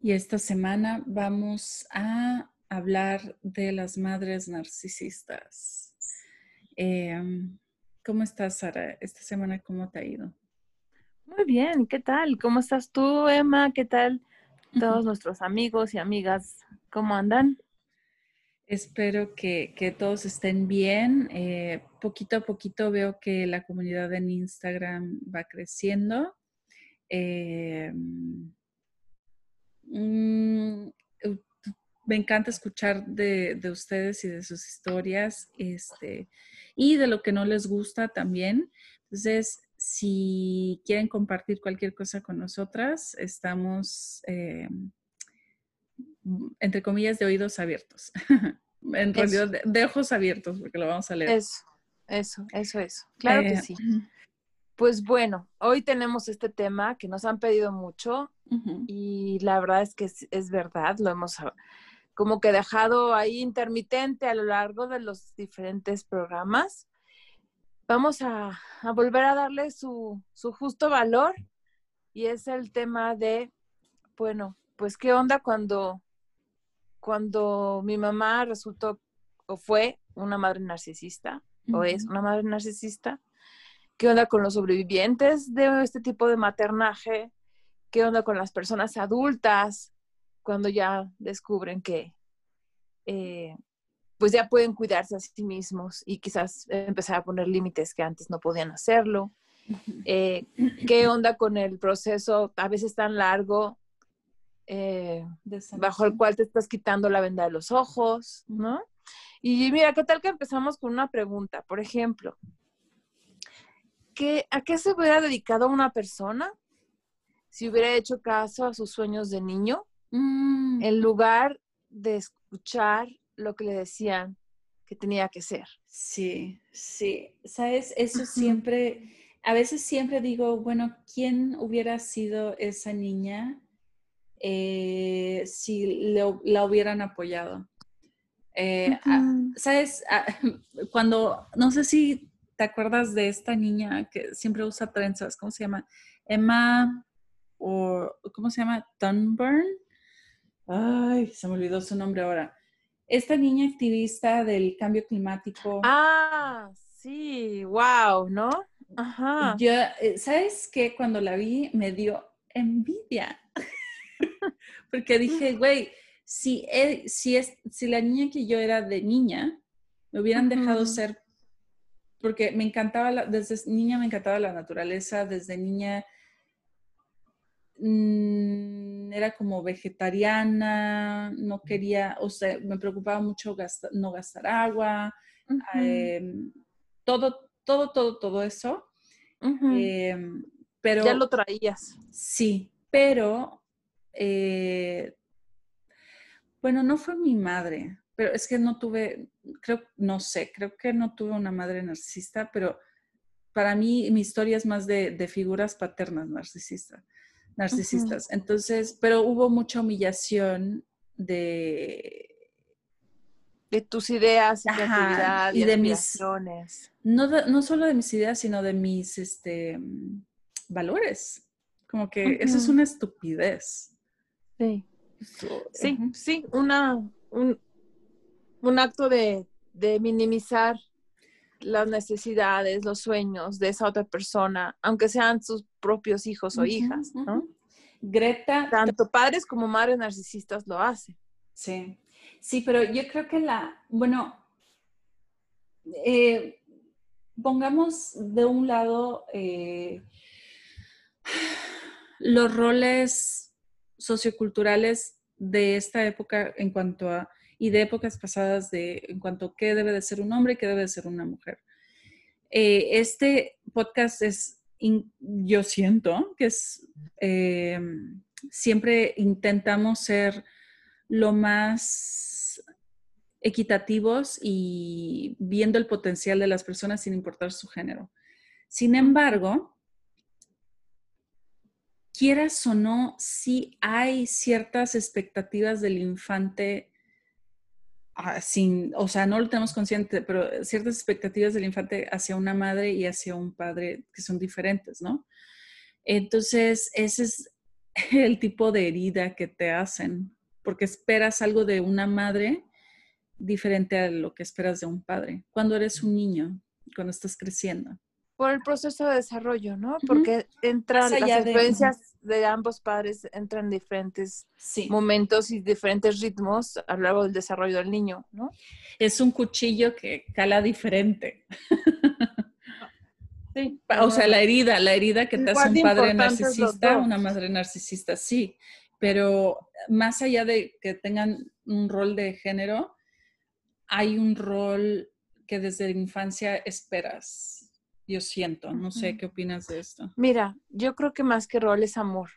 Y esta semana vamos a hablar de las madres narcisistas. Em, ¿Cómo estás, Sara? Esta semana, ¿cómo te ha ido? Muy bien, ¿qué tal? ¿Cómo estás tú, Emma? ¿Qué tal todos nuestros amigos y amigas? ¿Cómo andan? Espero que, todos estén bien. Eh, poquito a poquito veo que la comunidad en Instagram va creciendo. Eh, mm, me encanta escuchar de, ustedes y de sus historias este, y de lo que no les gusta también. Entonces, si quieren compartir cualquier cosa con nosotras, estamos, eh, entre comillas, de oídos abiertos. en realidad, de, ojos abiertos, porque lo vamos a leer. Eso, eso, eso, eso. Claro que eh, sí. Pues bueno, hoy tenemos este tema que nos han pedido mucho y la verdad es que es, verdad, lo hemos como que dejado ahí intermitente a lo largo de los diferentes programas. Vamos a, volver a darle su, su justo valor y es el tema de, bueno, pues qué onda cuando, cuando mi mamá resultó o fue una madre narcisista o es una madre narcisista qué onda con los sobrevivientes de este tipo de maternaje, qué onda con las personas adultas cuando ya descubren que eh, pues ya pueden cuidarse a sí mismos y quizás empezar a poner límites que antes no podían hacerlo. Eh, ¿Qué onda con el proceso a veces tan largo eh, bajo el cual te estás quitando la venda de los ojos, ¿no? Y mira, ¿qué tal que empezamos con una pregunta? Por ejemplo, ¿a qué se hubiera dedicado una persona si hubiera hecho caso a sus sueños de niño mm. en lugar de escuchar lo que le decían que tenía que ser? Sí, sí, sabes, eso siempre, a veces siempre digo, bueno, ¿quién hubiera sido esa niña eh, si la hubieran apoyado? Eh, ¿Sabes? cuando, no sé si ¿Te acuerdas de esta niña que siempre usa trenzas? ¿Cómo se llama? Emma, o ¿cómo se llama? Dunburn. Ay, se me olvidó su nombre ahora. Esta niña activista del cambio climático. Ah, sí, wow, ¿no? Ajá. Yo, eh, ¿sabes qué? Cuando la vi me dio envidia. Porque dije, güey, si, si, es, si la niña que yo era de niña, me hubieran dejado ser porque me encantaba, desde niña me encantaba la naturaleza, desde niña mm, era como vegetariana, no quería, o sea, me preocupaba mucho no gastar agua, em, todo, todo, todo, todo eso. Em, pero, ya lo traías. Sí, pero, eh, bueno, no fue mi madre, pero es que no tuve, creo, no sé, creo que no tuve una madre narcisista, pero para mí mi historia es más de, figuras paternas narcisistas. narcisistas. Entonces, pero hubo mucha humillación de... De tus ideas y, Ajá, y de mis... No, no solo de mis ideas, sino de mis este, valores. Como que eso es una estupidez. Sí. sí, sí, una, un, un acto de, minimizar las necesidades, los sueños de esa otra persona, aunque sean sus propios hijos o hijas, ¿no? Greta. Tanto padres como madres narcisistas lo hacen. Sí, sí, pero yo creo que la, bueno, eh, pongamos de un lado eh, los roles socioculturales de esta época en cuanto a y de épocas pasadas de en cuanto a qué debe de ser un hombre y qué debe de ser una mujer. Eh, este podcast es yo siento que es, em, siempre intentamos ser lo más equitativos y viendo el potencial de las personas sin importar su género. Sin embargo, quieras o no, sí hay ciertas expectativas del infante sin, o sea, no lo tenemos consciente, pero ciertas expectativas del infante hacia una madre y hacia un padre que son diferentes, ¿no? Entonces, ese es el tipo de herida que te hacen, porque esperas algo de una madre diferente a lo que esperas de un padre, cuando eres un niño, cuando estás creciendo. Por el proceso de desarrollo, ¿no? Porque entran las influencias de, ambos padres, entran en diferentes momentos y diferentes ritmos a lo largo del desarrollo del niño, ¿no? Es un cuchillo que cala diferente. Sí. O sea, la herida, la herida que te hace un padre narcisista, una madre narcisista, sí. Pero más allá de que tengan un rol de género, hay un rol que desde la infancia esperas. Yo siento, no sé qué opinas de esto. Mira, yo creo que más que rol es amor.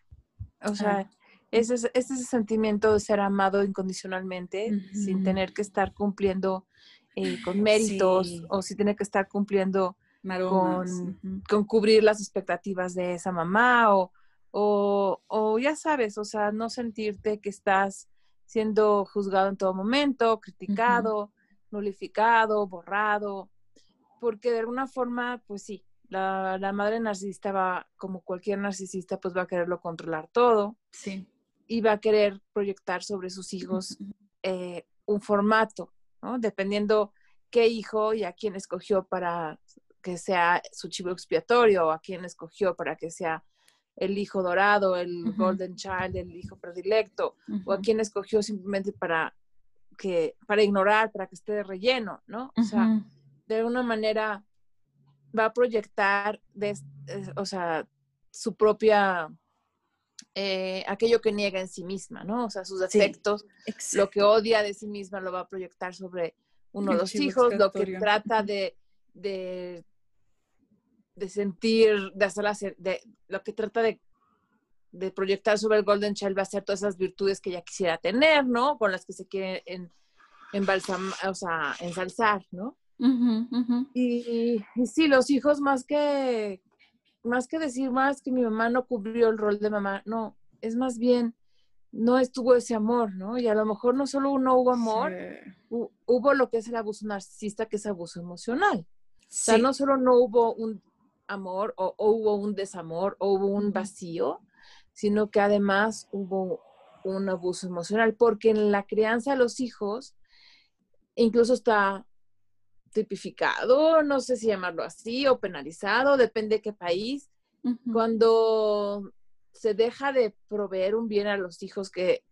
O sea, ese, es, ese sentimiento de ser amado incondicionalmente, sin tener que estar cumpliendo eh, con méritos o si tiene que estar cumpliendo con, con, cubrir las expectativas de esa mamá o, o, ya sabes, o sea, no sentirte que estás siendo juzgado en todo momento, criticado, nulificado, borrado, porque de alguna forma, pues sí, la, madre narcisista va, como cualquier narcisista, pues va a quererlo controlar todo. Sí. Y va a querer proyectar sobre sus hijos eh, un formato, ¿no? Dependiendo qué hijo y a quién escogió para que sea su chivo expiatorio, o a quién escogió para que sea el hijo dorado, el golden child, el hijo predilecto, o a quien escogió simplemente para que, para ignorar, para que esté de relleno, ¿no? O sea, de alguna manera va a proyectar, de, o sea, su propia, eh, aquello que niega en sí misma, ¿no? O sea, sus defectos, lo que odia de sí misma lo va a proyectar sobre uno de los hijos, lo que trata de, de de sentir, de hacer de lo que trata de, de, proyectar sobre el Golden Child va a ser todas esas virtudes que ella quisiera tener, ¿no? Con las que se quiere en, o sea, ensalzar, ¿no? Y, y, sí, los hijos más que, más que decir más que mi mamá no cubrió el rol de mamá, no, es más bien, no estuvo ese amor, ¿no? Y a lo mejor no solo no hubo amor, hubo lo que es el abuso narcisista, que es abuso emocional. O sea, no solo no hubo un amor o, hubo un desamor o hubo un vacío, sino que además hubo un abuso emocional, porque en la crianza de los hijos incluso está tipificado, no sé si llamarlo así, o penalizado, depende de qué país, cuando se deja de proveer un bien a los hijos que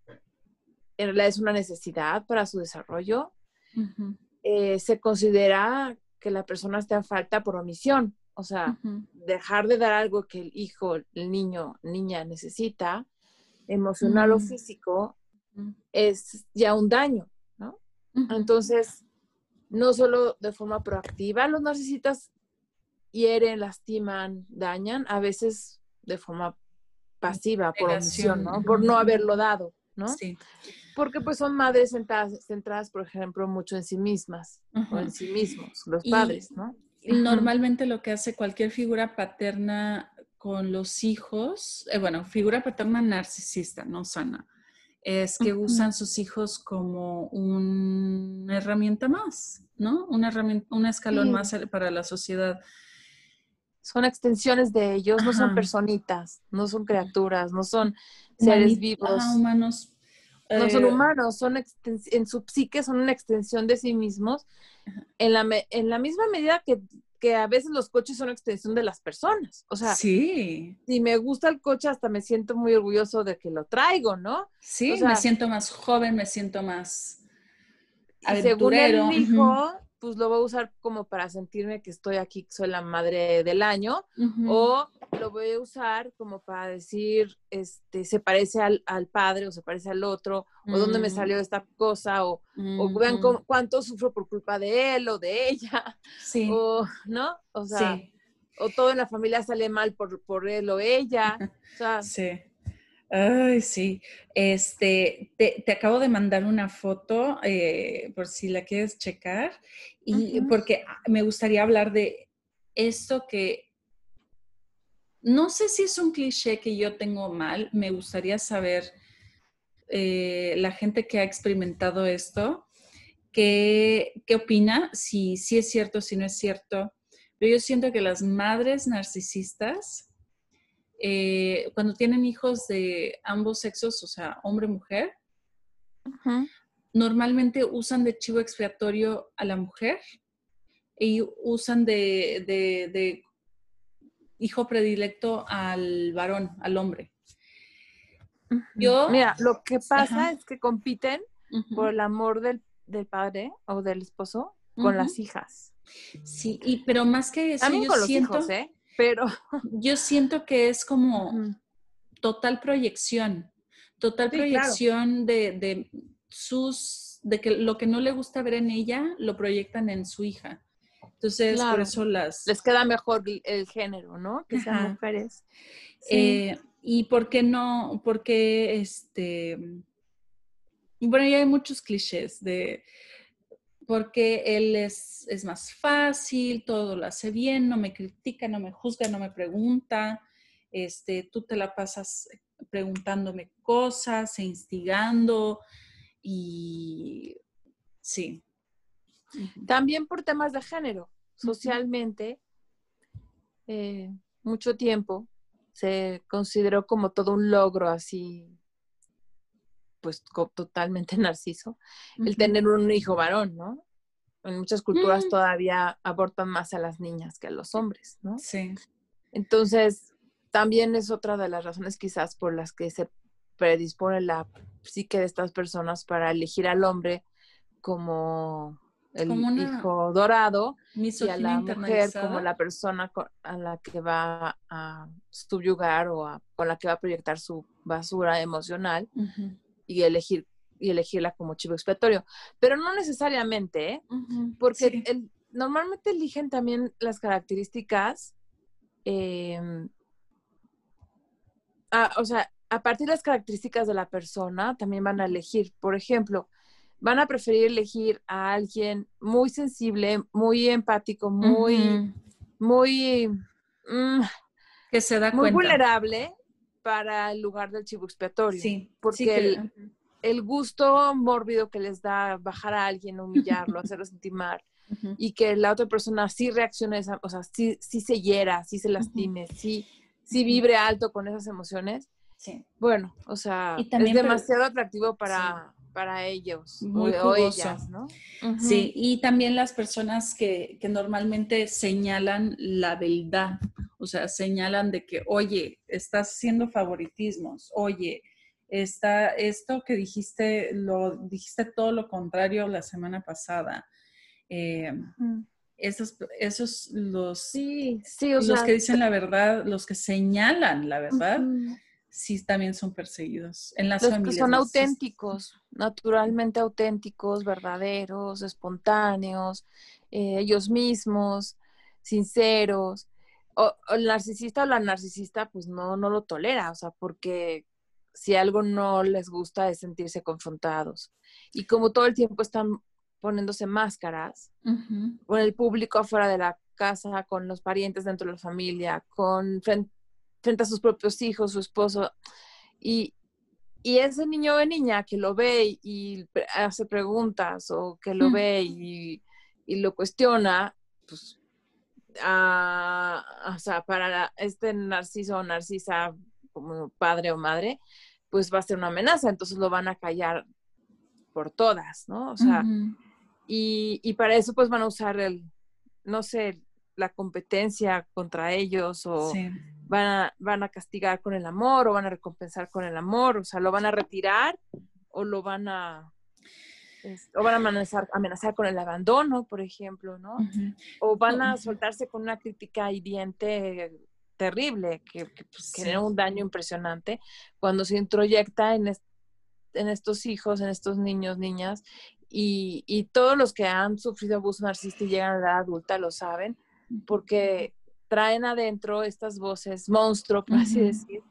en realidad es una necesidad para su desarrollo, eh, se considera que la persona está en falta por omisión. O sea, dejar de dar algo que el hijo, el niño, niña necesita, emocional o mm. físico, es ya un daño, ¿no? Entonces, no solo de forma proactiva, los narcisistas hieren, lastiman, dañan, a veces de forma pasiva, por omisión, ¿no? Por no haberlo dado, ¿no? Sí. Porque pues son madres centradas, por ejemplo, mucho en sí mismas o en sí mismos, los padres, ¿no? normalmente lo que hace cualquier figura paterna con los hijos, eh, bueno, figura paterna narcisista, no sana, es que usan sus hijos como una herramienta más, ¿no? Una herramienta, un escalón más para la sociedad. Son extensiones de ellos, no son personitas, no son criaturas, no son seres vivos. humanos. No son eh, humanos, son en su psique son una extensión de sí mismos en la, en la misma medida que, que, a veces los coches son extensión de las personas. O sea, sí. si me gusta el coche, hasta me siento muy orgulloso de que lo traigo, ¿no? Sí, me siento más joven, me siento más aventurero. Según el hijo, pues lo voy a usar como para sentirme que estoy aquí, soy la madre del año, o lo voy a usar como para decir, este, se parece al, padre o se parece al otro, o dónde me mm. salió esta cosa, o, vean cuánto sufro por culpa de él o de ella, sí. o, ¿no? O sea, o todo en la familia sale mal por, por él o ella. sí. Ay, sí. Este, te, acabo de mandar una foto eh, por si la quieres checar y porque me gustaría hablar de esto que no sé si es un cliché que yo tengo mal, me gustaría saber eh, la gente que ha experimentado esto, qué, qué opina, si, si es cierto, si no es cierto. Pero yo siento que las madres narcisistas eh, cuando tienen hijos de ambos sexos, o sea, hombre-mujer, normalmente usan de chivo expiatorio a la mujer y usan de, hijo predilecto al varón, al hombre. Yo, Mira, lo que pasa es que compiten por el amor del, padre o del esposo con las hijas. Sí, y, pero más que eso, También con los hijos, ¿eh? Pero yo siento que es como total proyección, total proyección de, sus, de que lo que no le gusta ver en ella, lo proyectan en su hija. Entonces, por eso las... Les queda mejor el género, ¿no? Que sean mujeres. Eh, y por qué no, porque este... Bueno, ya hay muchos clichés de porque él es, más fácil, todo lo hace bien, no me critica, no me juzga, no me pregunta, este, tú te la pasas preguntándome cosas e instigando y sí. También por temas de género, socialmente, eh, mucho tiempo se consideró como todo un logro así pues totalmente narciso, el tener un hijo varón, ¿no? En muchas culturas mm. todavía abortan más a las niñas que a los hombres, ¿no? Sí. Entonces, también es otra de las razones quizás por las que se predispone la psique de estas personas para elegir al hombre como el hijo dorado y a la mujer como la persona a la que va a subyugar o con la que va a proyectar su basura emocional y elegir y elegirla como chivo expiatorio. Pero no necesariamente, ¿eh? porque normalmente eligen también las características, em, o sea, a partir de las características de la persona, también van a elegir. Por ejemplo, van a preferir elegir a alguien muy sensible, muy empático, muy, muy, mm, que se da muy vulnerable para el lugar del chivo expiatorio. Sí, porque el, gusto mórbido que les da bajar a alguien, humillarlo, hacerlo sentir mal, y que la otra persona sí reaccione, o sea, sí, sí se hiera, sí se lastime, sí, sí vibre alto con esas emociones. Sí. Bueno, o sea, es demasiado atractivo para, para ellos Muy o, ellas, ¿no? Sí, y también las personas que, que, normalmente señalan la beldad, o sea, señalan de que, oye, estás haciendo favoritismos, oye, está esto que dijiste, lo dijiste todo lo contrario la semana pasada. Eh, esos, esos los, sí, sí, los que dicen la verdad, los que señalan la verdad, sí también son perseguidos en las Los Que son auténticos, naturalmente auténticos, verdaderos, espontáneos, eh, ellos mismos, sinceros. O, el narcisista o la narcisista pues no, no lo tolera, o sea, porque si algo no les gusta es sentirse confrontados. Y como todo el tiempo están poniéndose máscaras, con el público afuera de la casa, con los parientes dentro de la familia, con frente, frente a sus propios hijos, su esposo. Y, ese niño o niña que lo ve y hace preguntas o que lo mm. ve y, lo cuestiona, pues, o sea, para este narciso o narcisa como padre o madre, pues va a ser una amenaza, entonces lo van a callar por todas, ¿no? O sea, y, y, para eso pues van a usar el, no sé, la competencia contra ellos o van, a, van a castigar con el amor o van a recompensar con el amor, o sea, lo van a retirar o lo van a o van a amenazar, amenazar con el abandono, por ejemplo, ¿no? O van a soltarse con una crítica hiriente terrible que, pues, genera un daño impresionante cuando se introyecta en, en estos hijos, en estos niños, niñas, y, y, todos los que han sufrido abuso narcisista y llegan a la edad adulta lo saben, porque traen adentro estas voces monstruo, por así decir,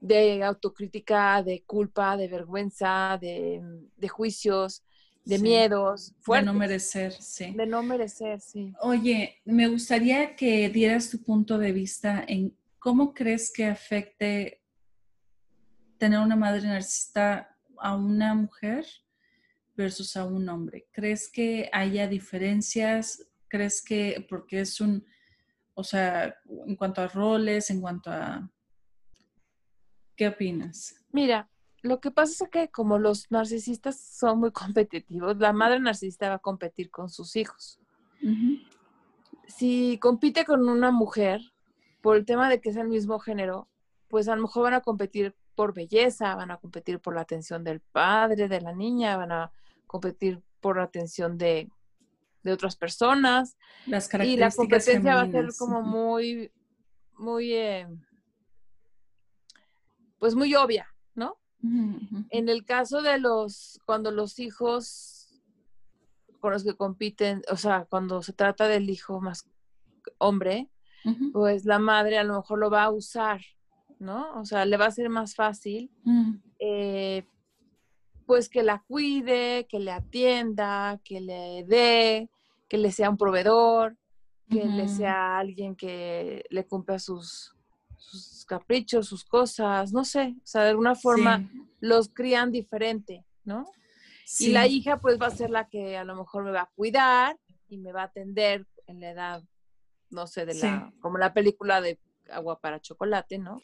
de autocrítica, de culpa, de vergüenza, de, juicios, de miedos. De no merecer, sí. De no merecer, sí. Oye, me gustaría que dieras tu punto de vista en cómo crees que afecte tener una madre narcisista a una mujer versus a un hombre. ¿Crees que haya diferencias? ¿Crees que porque es un, o sea, en cuanto a roles, en cuanto a ¿Qué opinas? Mira, lo que pasa es que como los narcisistas son muy competitivos, la madre narcisista va a competir con sus hijos. Si compite con una mujer por el tema de que es el mismo género, pues a lo mejor van a competir por belleza, van a competir por la atención del padre, de la niña, van a competir por la atención de, otras personas. Las y la competencia va a ser como muy, muy... Eh, pues muy obvia, ¿no? En el caso de los, cuando los hijos con los que compiten, o sea, cuando se trata del hijo más hombre, pues la madre a lo mejor lo va a usar, ¿no? O sea, le va a ser más fácil, mm. eh, pues que la cuide, que le atienda, que le dé, que le sea un proveedor, que le sea alguien que le cumpla sus, sus caprichos, sus cosas, no sé, o sea, de alguna forma los crían diferente, ¿no? Y la hija pues va a ser la que a lo mejor me va a cuidar y me va a atender en la edad, no sé, de la, como la película de agua para chocolate, ¿no?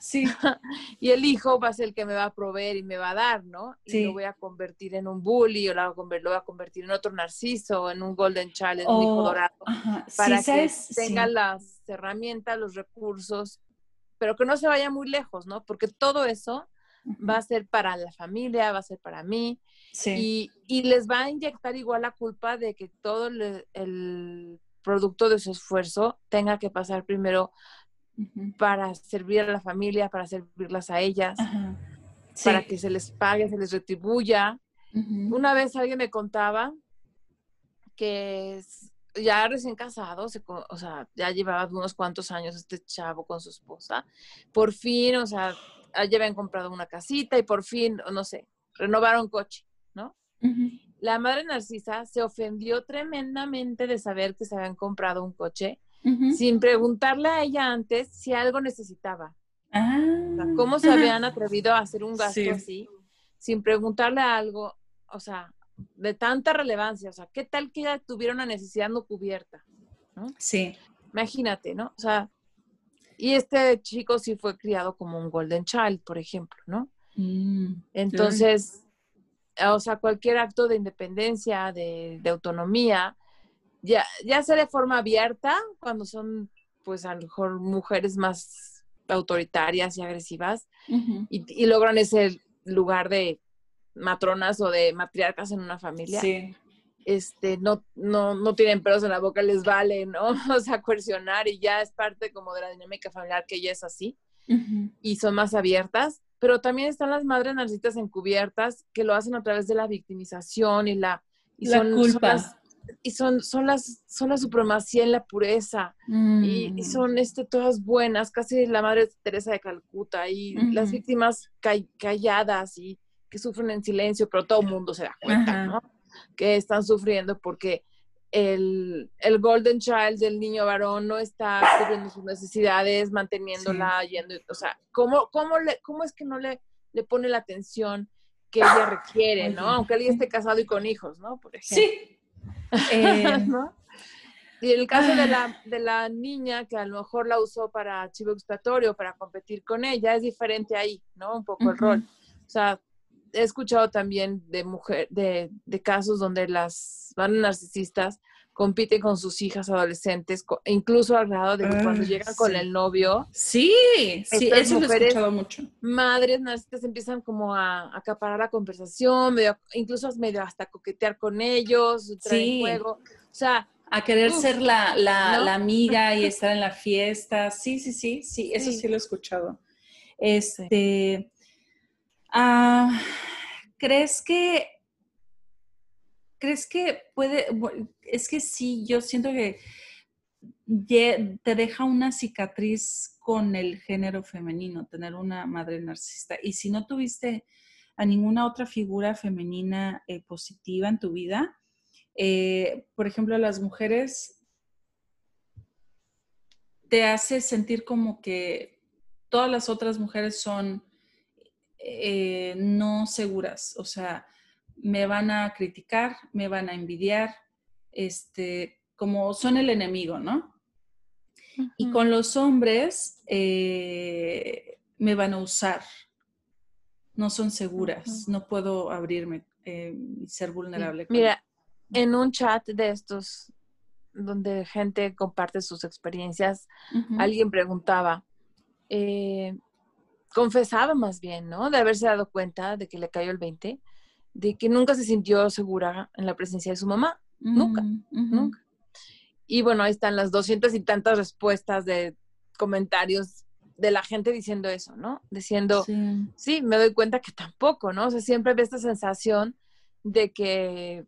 sí. y el hijo va a ser el que me va a proveer y me va a dar, ¿no? Y lo voy a convertir en un bully o lo voy a convertir en otro narciso, en un golden child, en un hijo oh, dorado, para que tenga las herramientas, los recursos, pero que no se vaya muy lejos, ¿no? Porque todo eso va a ser para la familia, va a ser para mí. Y, y, les va a inyectar igual la culpa de que todo el producto de su esfuerzo tenga que pasar primero para servir a la familia, para servirlas a ellas, para que se les pague, se les retribuya. Una vez alguien me contaba que ya recién casado, o sea, ya llevaba unos cuantos años este chavo con su esposa, por fin, o sea, ya habían comprado una casita y por fin, no sé, renovaron coche, ¿no? La madre Narcisa se ofendió tremendamente de saber que se habían comprado un coche sin preguntarle a ella antes si algo necesitaba. Ah. ¿Cómo se habían atrevido a hacer un gasto así sin preguntarle algo, o sea, de tanta relevancia? O sea, ¿qué tal que ella tuviera una necesidad no cubierta? Sí. Imagínate, ¿no? O sea, y este chico sí fue criado como un golden child, por ejemplo, ¿no? Mm, Entonces, o sea, cualquier acto de independencia, de, autonomía, ya, ya sea de forma abierta, cuando son, pues a lo mejor mujeres más autoritarias y agresivas, y, logran ese lugar de matronas o de matriarcas en una familia. Este, no, no, no tienen pelos en la boca, les vale, ¿no? O sea, coercionar y ya es parte como de la dinámica familiar que ella es así. Y son más abiertas pero también están las madres narcisistas encubiertas que lo hacen a través de la victimización y la, y son, culpa. y son, son, las, son la supremacía en la pureza y, mm. son este, todas buenas, casi la madre Teresa de Calcuta y las víctimas calladas y que sufren en silencio, pero todo el mundo se da cuenta, ¿no? Que están sufriendo porque el, Golden Child del niño varón no está cubriendo sus necesidades, manteniéndola, yendo, o sea, ¿cómo, cómo, le, ¿cómo es que no le, le pone la atención que ella requiere, ¿no? Aunque alguien esté casado y con hijos, ¿no? Por ejemplo. Sí. Eh, y el caso de la, de la niña que a lo mejor la usó para chivo expiatorio, para competir con ella, es diferente ahí, ¿no? Un poco el rol. O sea, he escuchado también de mujer, de, de casos donde las van narcisistas compiten con sus hijas adolescentes, incluso al grado de que cuando ah, llegan con el novio. Sí, sí, eso lo he escuchado mucho. Madres narcisistas empiezan como a acaparar la conversación, medio, incluso medio hasta coquetear con ellos, sí. juego. O sea, a querer ser la, la, la, amiga y estar en la fiesta. Sí, sí, sí, sí, eso sí, lo he escuchado. Este, Ah, ¿Crees que, crees que puede, es que sí, yo siento que te deja una cicatriz con el género femenino, tener una madre narcisista. Y si no tuviste a ninguna otra figura femenina eh, positiva en tu vida, eh, por ejemplo, las mujeres te hace sentir como que todas las otras mujeres son eh, no seguras, o sea, me van a criticar, me van a envidiar, este, como son el enemigo, ¿no? Y con los hombres eh, me van a usar, no son seguras, no puedo abrirme eh, y ser vulnerable. Mira, en un chat de estos, donde gente comparte sus experiencias, alguien preguntaba, eh, confesaba más bien, ¿no? De haberse dado cuenta de que le cayó el 20, de que nunca se sintió segura en la presencia de su mamá. Nunca, nunca. Y bueno, ahí están las doscientas y tantas respuestas de comentarios de la gente diciendo eso, ¿no? Diciendo, sí. me doy cuenta que tampoco, ¿no? O sea, siempre ve esta sensación de que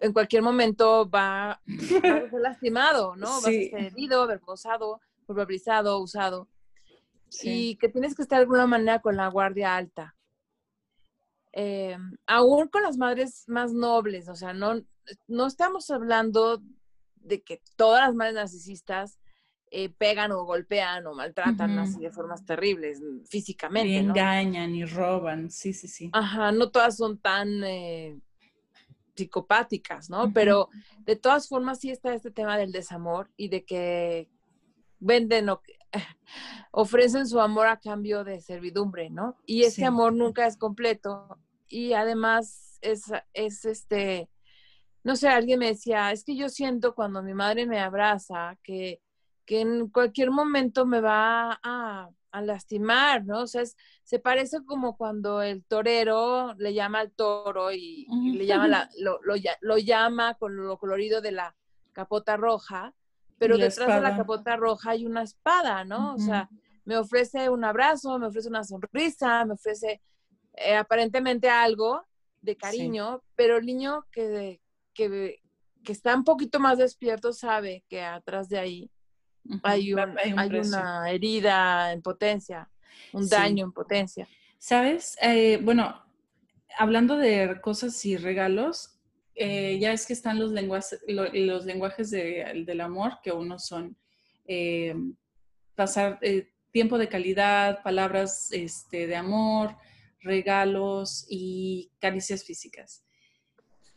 en cualquier momento va, a ser lastimado, ¿no? Va a ser herido, avergonzado, probabilizado, usado. Y que tienes que estar de alguna manera con la guardia alta. Eh, aún con las madres más nobles, o sea, no, no estamos hablando de que todas las madres narcisistas eh, pegan o golpean o maltratan así de formas terribles mm, físicamente. Y engañan y roban, sí, sí, sí. Ajá, no todas son tan eh, psicopáticas, ¿no? Pero de todas formas sí está este tema del desamor y de que venden o ofrecen su amor a cambio de servidumbre, ¿no? Y ese amor nunca es completo y además es, es este, no sé, alguien me decía, es que yo siento cuando mi madre me abraza que, que en cualquier momento me va a, a lastimar, ¿no? O sea, se parece como cuando el torero le llama al toro y, le llama la, lo, lo, lo, llama con lo colorido de la capota roja, pero detrás de la capota roja hay una espada, ¿no? O sea, me ofrece un abrazo, me ofrece una sonrisa, me ofrece eh, aparentemente algo de cariño, pero el niño que, que, que, está un poquito más despierto sabe que atrás de ahí hay, una herida en potencia, un daño en potencia. ¿Sabes? Eh, bueno, hablando de cosas y regalos, eh, ya es que están los, lenguajes, los lenguajes del amor, que uno son pasar tiempo de calidad, palabras este, de amor, regalos y caricias físicas.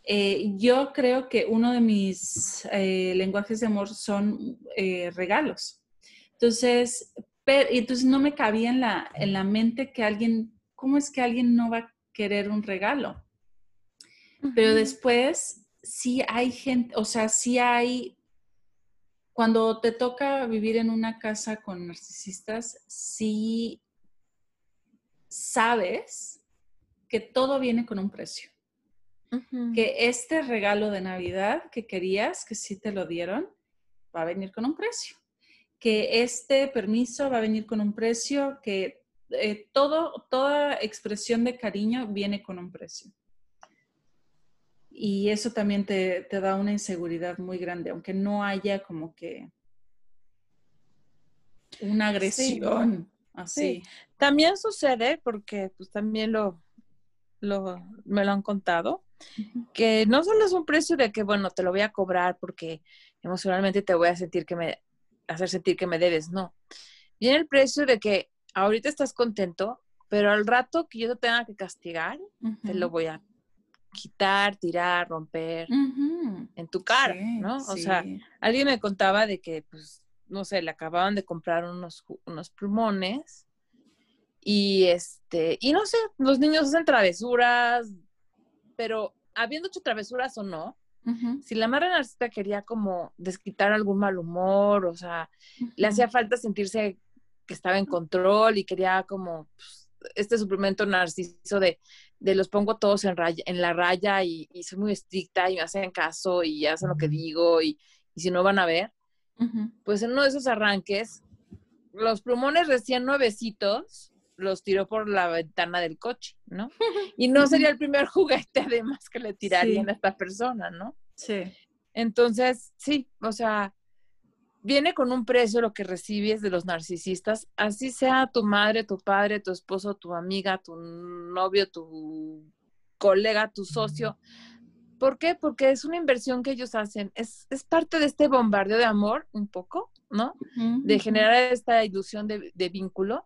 Eh, yo creo que uno de mis eh, lenguajes de amor son eh, regalos. Entonces, entonces no me cabía en la, en la mente que alguien, ¿cómo es que alguien no va a querer un regalo? Pero después sí hay gente, o sea, sí hay, cuando te toca vivir en una casa con narcisistas, sí sabes que todo viene con un precio. Que este regalo de Navidad que querías, que sí te lo dieron, va a venir con un precio. Que este permiso va a venir con un precio, que eh, todo, toda expresión de cariño viene con un precio. Y eso también te, te da una inseguridad muy grande, aunque no haya como que una agresión. Así. También sucede, porque pues también lo, lo, me lo han contado, que no solo es un precio de que, bueno, te lo voy a cobrar porque emocionalmente te voy a sentir que me, hacer sentir que me debes, no. Viene el precio de que ahorita estás contento, pero al rato que yo te tenga que castigar, te lo voy a quitar, tirar, romper en tu cara, ¿no? O sea, alguien me contaba de que, pues, no sé, le acababan de comprar unos, unos plumones y este, y no sé, los niños hacen travesuras, pero habiendo hecho travesuras o no, si la madre narcisista quería como desquitar algún mal humor, o sea, le hacía falta sentirse que estaba en control y quería como pues, este suplemento narciso de, de los pongo todos en, raya, en la raya y, soy muy estricta y me hacen caso y hacen lo que digo y, y si no van a ver, pues en uno de esos arranques, los plumones recién nuevecitos los tiró por la ventana del coche, ¿no? Y no sería el primer juguete además que le tirarían a esta persona, ¿no? Sí. Entonces, sí, o sea, viene con un precio lo que recibes de los narcisistas, así sea tu madre, tu padre, tu esposo, tu amiga, tu novio, tu colega, tu socio. ¿Por qué? Porque es una inversión que ellos hacen. Es, parte de este bombardeo de amor, un poco, ¿no? De generar esta ilusión de, vínculo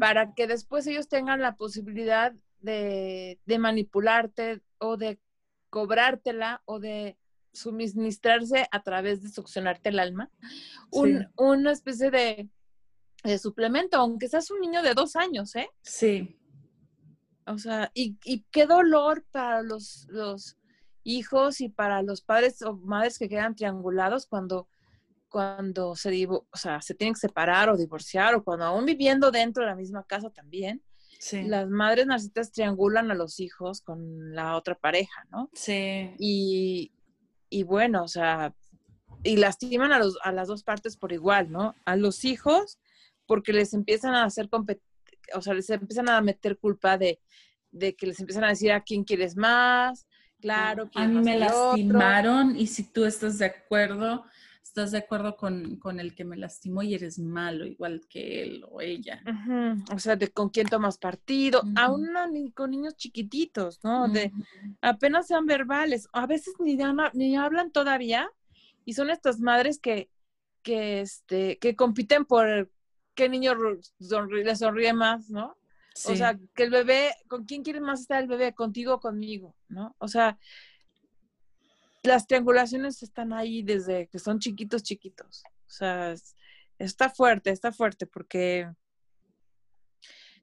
para que después ellos tengan la posibilidad de, manipularte o de cobrártela o de suministrarse a través de succionarte el alma. una especie de, de, suplemento, aunque seas un niño de dos años, ¿eh? Sí. O sea, y, y qué dolor para los, los hijos y para los padres o madres que quedan triangulados cuando, cuando se, o sea, se tienen que separar o divorciar o cuando aún viviendo dentro de la misma casa también. Las madres narcisistas triangulan a los hijos con la otra pareja, ¿no? Sí. Y, y bueno, o sea, y lastiman a, los, a las dos partes por igual, ¿no? A los hijos porque les empiezan a hacer o sea, les empiezan a meter culpa de, de que les empiezan a decir a quién quieres más, claro. A mí me lastimaron y si tú estás de acuerdo, estás de acuerdo con, el que me lastimó y eres malo, igual que él o ella. O sea, de con quién tomas partido, aún con niños chiquititos, ¿no? De apenas sean verbales, a veces ni, ni hablan todavía y son estas madres que, que, este, que compiten por qué niño le sonríe más, ¿no? O sea, que el bebé, ¿con quién quiere más estar el bebé? ¿Contigo o conmigo? ¿No? O sea, las triangulaciones están ahí desde que son chiquitos, chiquitos. O sea, está fuerte, está fuerte porque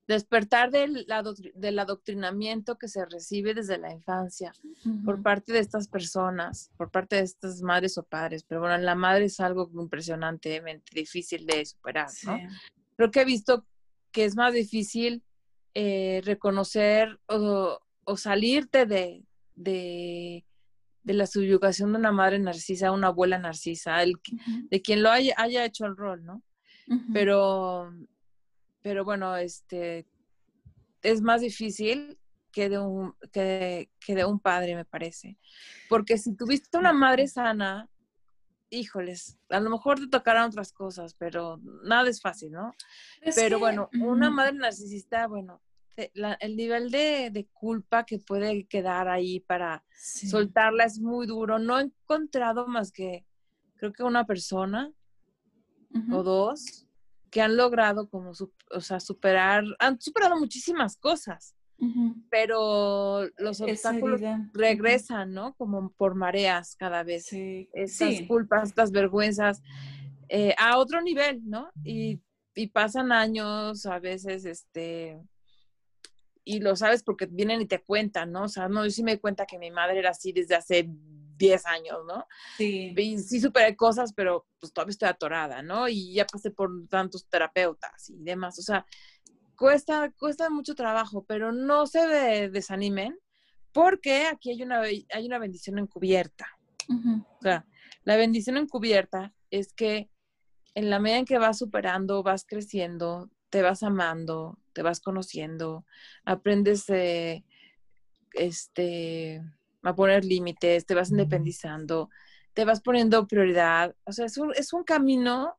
despertar del, del adoctrinamiento que se recibe desde la infancia por parte de estas personas, por parte de estas madres o padres. Pero bueno, la madre es algo impresionantemente difícil de superar, ¿no? Creo que he visto que es más difícil eh, reconocer o, salirte de, de, la subyugación de una madre narcisa, una abuela narcisa, el, de quien lo haya, haya, hecho el rol, ¿no? Pero, pero bueno, este, es más difícil que de, un, que, que de un padre, me parece. Porque si tuviste una madre sana, híjoles, a lo mejor te tocarán otras cosas, pero nada es fácil, ¿no? pero bueno, una madre narcisista, bueno, el nivel de, culpa que puede quedar ahí para soltarla es muy duro. No he encontrado más que, creo que una persona o dos que han logrado como, o sea, superar, han superado muchísimas cosas. Pero los obstáculos regresan, ¿no? Como por mareas cada vez. Sí. Esas culpas, estas vergüenzas, eh, a otro nivel, ¿no? Y, y, pasan años, a veces, este, y lo sabes porque vienen y te cuentan, ¿no? O sea, no, yo sí me cuenta que mi madre era así desde hace 10 años, ¿no? Sí. Y sí superé cosas, pero pues todavía estoy atorada, ¿no? Y ya pasé por tantos terapeutas y demás. O sea, cuesta, cuesta mucho trabajo, pero no se desanimen porque aquí hay una, hay una bendición encubierta. O sea, la bendición encubierta es que en la medida en que vas superando, vas creciendo, te vas amando, te vas conociendo, aprendes este, a poner límites, te vas independizando, te vas poniendo prioridad. O sea, es un, es un camino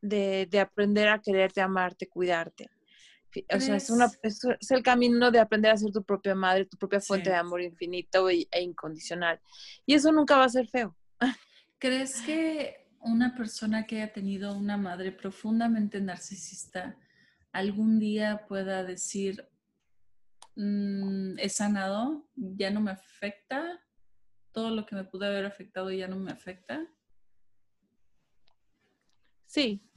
de, aprender a quererte, amarte, cuidarte. O sea, es, una, es, el camino de aprender a ser tu propia madre, tu propia fuente de amor infinito e, e incondicional. Y eso nunca va a ser feo. ¿Crees que una persona que haya tenido una madre profundamente narcisista algún día pueda decir, mm, he sanado, ya no me afecta, todo lo que me pudo haber afectado ya no me afecta? Sí,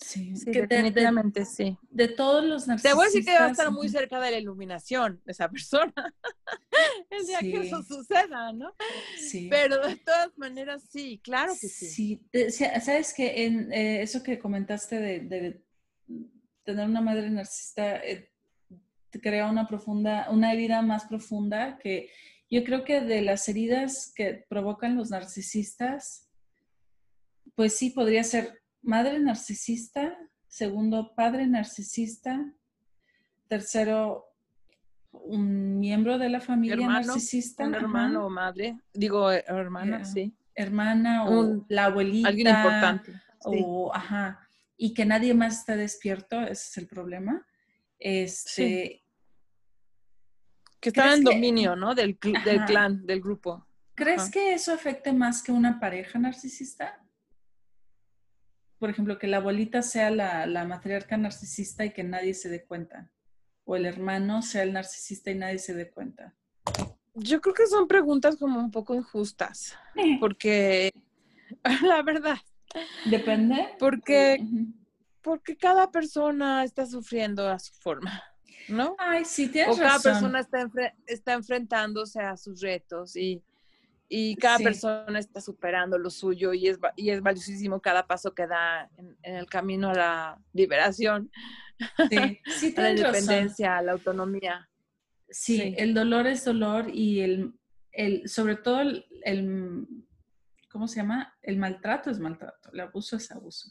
Sí, definitivamente sí. De todos los narcisistas. Te voy a decir que va a estar muy cerca de la iluminación esa persona. el día que eso suceda, ¿no? Sí. Pero de todas maneras, sí, claro que sí. Sí, sabes que en eh, eso que comentaste de, tener una madre narcisista eh, te crea una profunda, una herida más profunda que yo creo que de las heridas que provocan los narcisistas, pues sí podría ser madre narcisista, segundo, padre narcisista, tercero, un miembro de la familia narcisista. Un hermano o madre, digo hermana, sí. hermana o la abuelita. Alguien importante. O, ajá, y que nadie más está despierto, ese es el problema. Este, Que está en dominio, ¿no? Del, del clan, del grupo. ¿Crees que eso afecte más que una pareja narcisista? Por ejemplo, que la abuelita sea la, la matriarca narcisista y que nadie se dé cuenta. O el hermano sea el narcisista y nadie se dé cuenta. Yo creo que son preguntas como un poco injustas. Porque, la verdad. Depende. Porque, porque cada persona está sufriendo a su forma. ¿no? Ay, sí, tienes O cada persona está, está enfrentándose a sus retos y, y cada persona está superando lo suyo y es, y es valiosísimo cada paso que da en, el camino a la liberación, sí, sí a la independencia, a la autonomía. Sí, el dolor es dolor y el, el sobre todo el, el, ¿cómo se llama? El maltrato es maltrato, el abuso es abuso.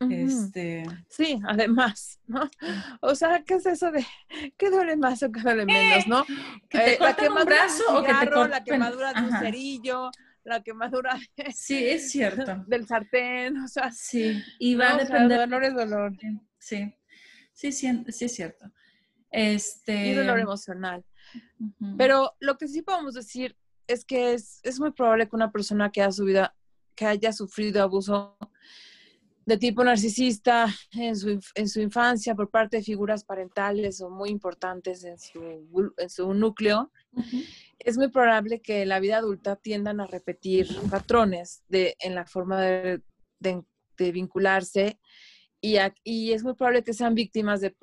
Este... Sí, además, ¿no? O sea, ¿qué es eso de qué duele más o qué duele menos, no? ¿Que te eh, la quemadura brazo o que te cortan? La quemadura de un cerillo, la quemadura sí, es cierto. del sartén, o sea. Sí, y va a depender. dolor es dolor. Sí, sí, sí, sí es cierto. Este... Y dolor emocional. Pero lo que sí podemos decir es que es, es muy probable que una persona que, ha subido, que haya sufrido abuso de tipo narcisista en su, en su infancia por parte de figuras parentales o muy importantes en su, en su núcleo, es muy probable que en la vida adulta tiendan a repetir patrones de, en la forma de, de, vincularse y, y, es muy probable que sean víctimas de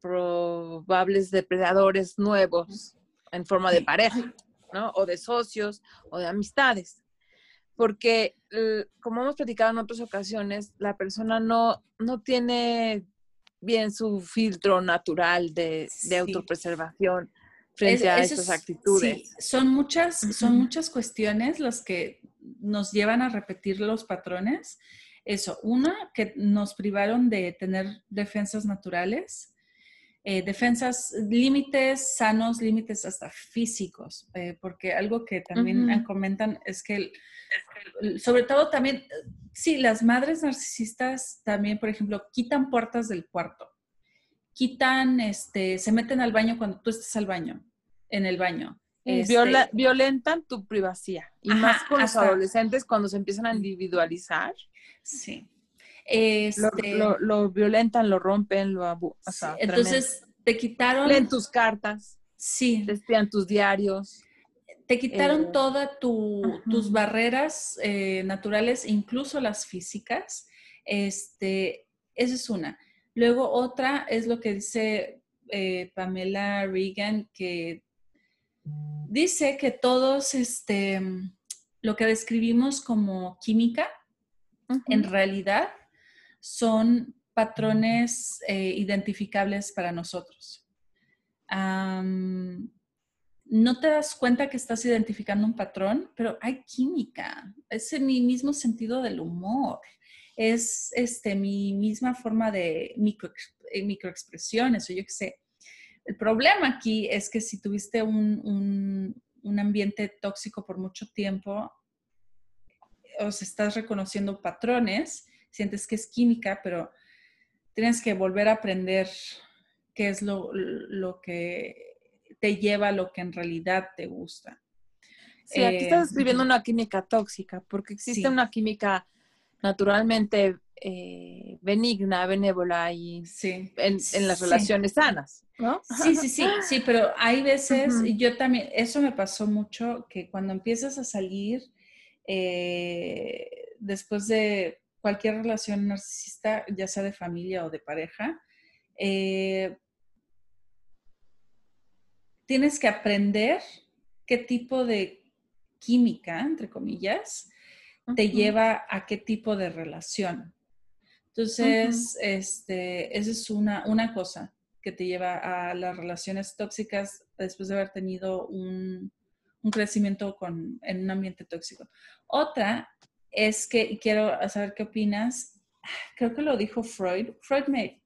probables depredadores nuevos en forma de pareja, ¿no? O de socios o de amistades porque como hemos platicado en otras ocasiones, la persona no, no tiene bien su filtro natural de, de autopreservación frente a esas actitudes. Sí. Son muchas, son muchas cuestiones las que nos llevan a repetir los patrones. Eso, una, que nos privaron de tener defensas naturales, eh, defensas, límites sanos, límites hasta físicos, eh, porque algo que también comentan es que sobre todo también, sí, las madres narcisistas también, por ejemplo, quitan puertas del cuarto, quitan, este, se meten al baño cuando tú estás al baño, en el baño. Este violentan tu privacidad y más con los adolescentes cuando se empiezan a individualizar. Sí. Este, lo, violentan, lo rompen, lo abusan. entonces te quitaron. Leen tus cartas. Sí. Te tus diarios te quitaron eh, todas tus barreras eh, naturales, incluso las físicas. Este, esa es una. Luego otra es lo que dice eh, Pamela Regan, que dice que todos, este, lo que describimos como química, en realidad son patrones identificables para nosotros no te das cuenta que estás identificando un patrón, pero hay química. Es en mi mismo sentido del humor. Es este, mi misma forma de micro, eh, microexpresiones o yo qué sé. El problema aquí es que si tuviste un, un, ambiente tóxico por mucho tiempo, o se estás reconociendo patrones, sientes que es química, pero tienes que volver a aprender qué es lo, lo que te lleva a lo que en realidad te gusta. Sí, aquí estás eh, describiendo una química tóxica, porque existe una química naturalmente eh, benigna, benévola y en, las relaciones sanas, ¿no? Sí, sí, sí, sí, pero hay veces, y yo también, eso me pasó mucho, que cuando empiezas a salir eh, después de cualquier relación narcisista, ya sea de familia o de pareja, eh, tienes que aprender qué tipo de química, entre comillas, te lleva a qué tipo de relación. Entonces, este, esa es una, una cosa que te lleva a las relaciones tóxicas después de haber tenido un, un crecimiento con, en un ambiente tóxico. Otra es que, y quiero saber qué opinas, creo que lo dijo Freud, Freud me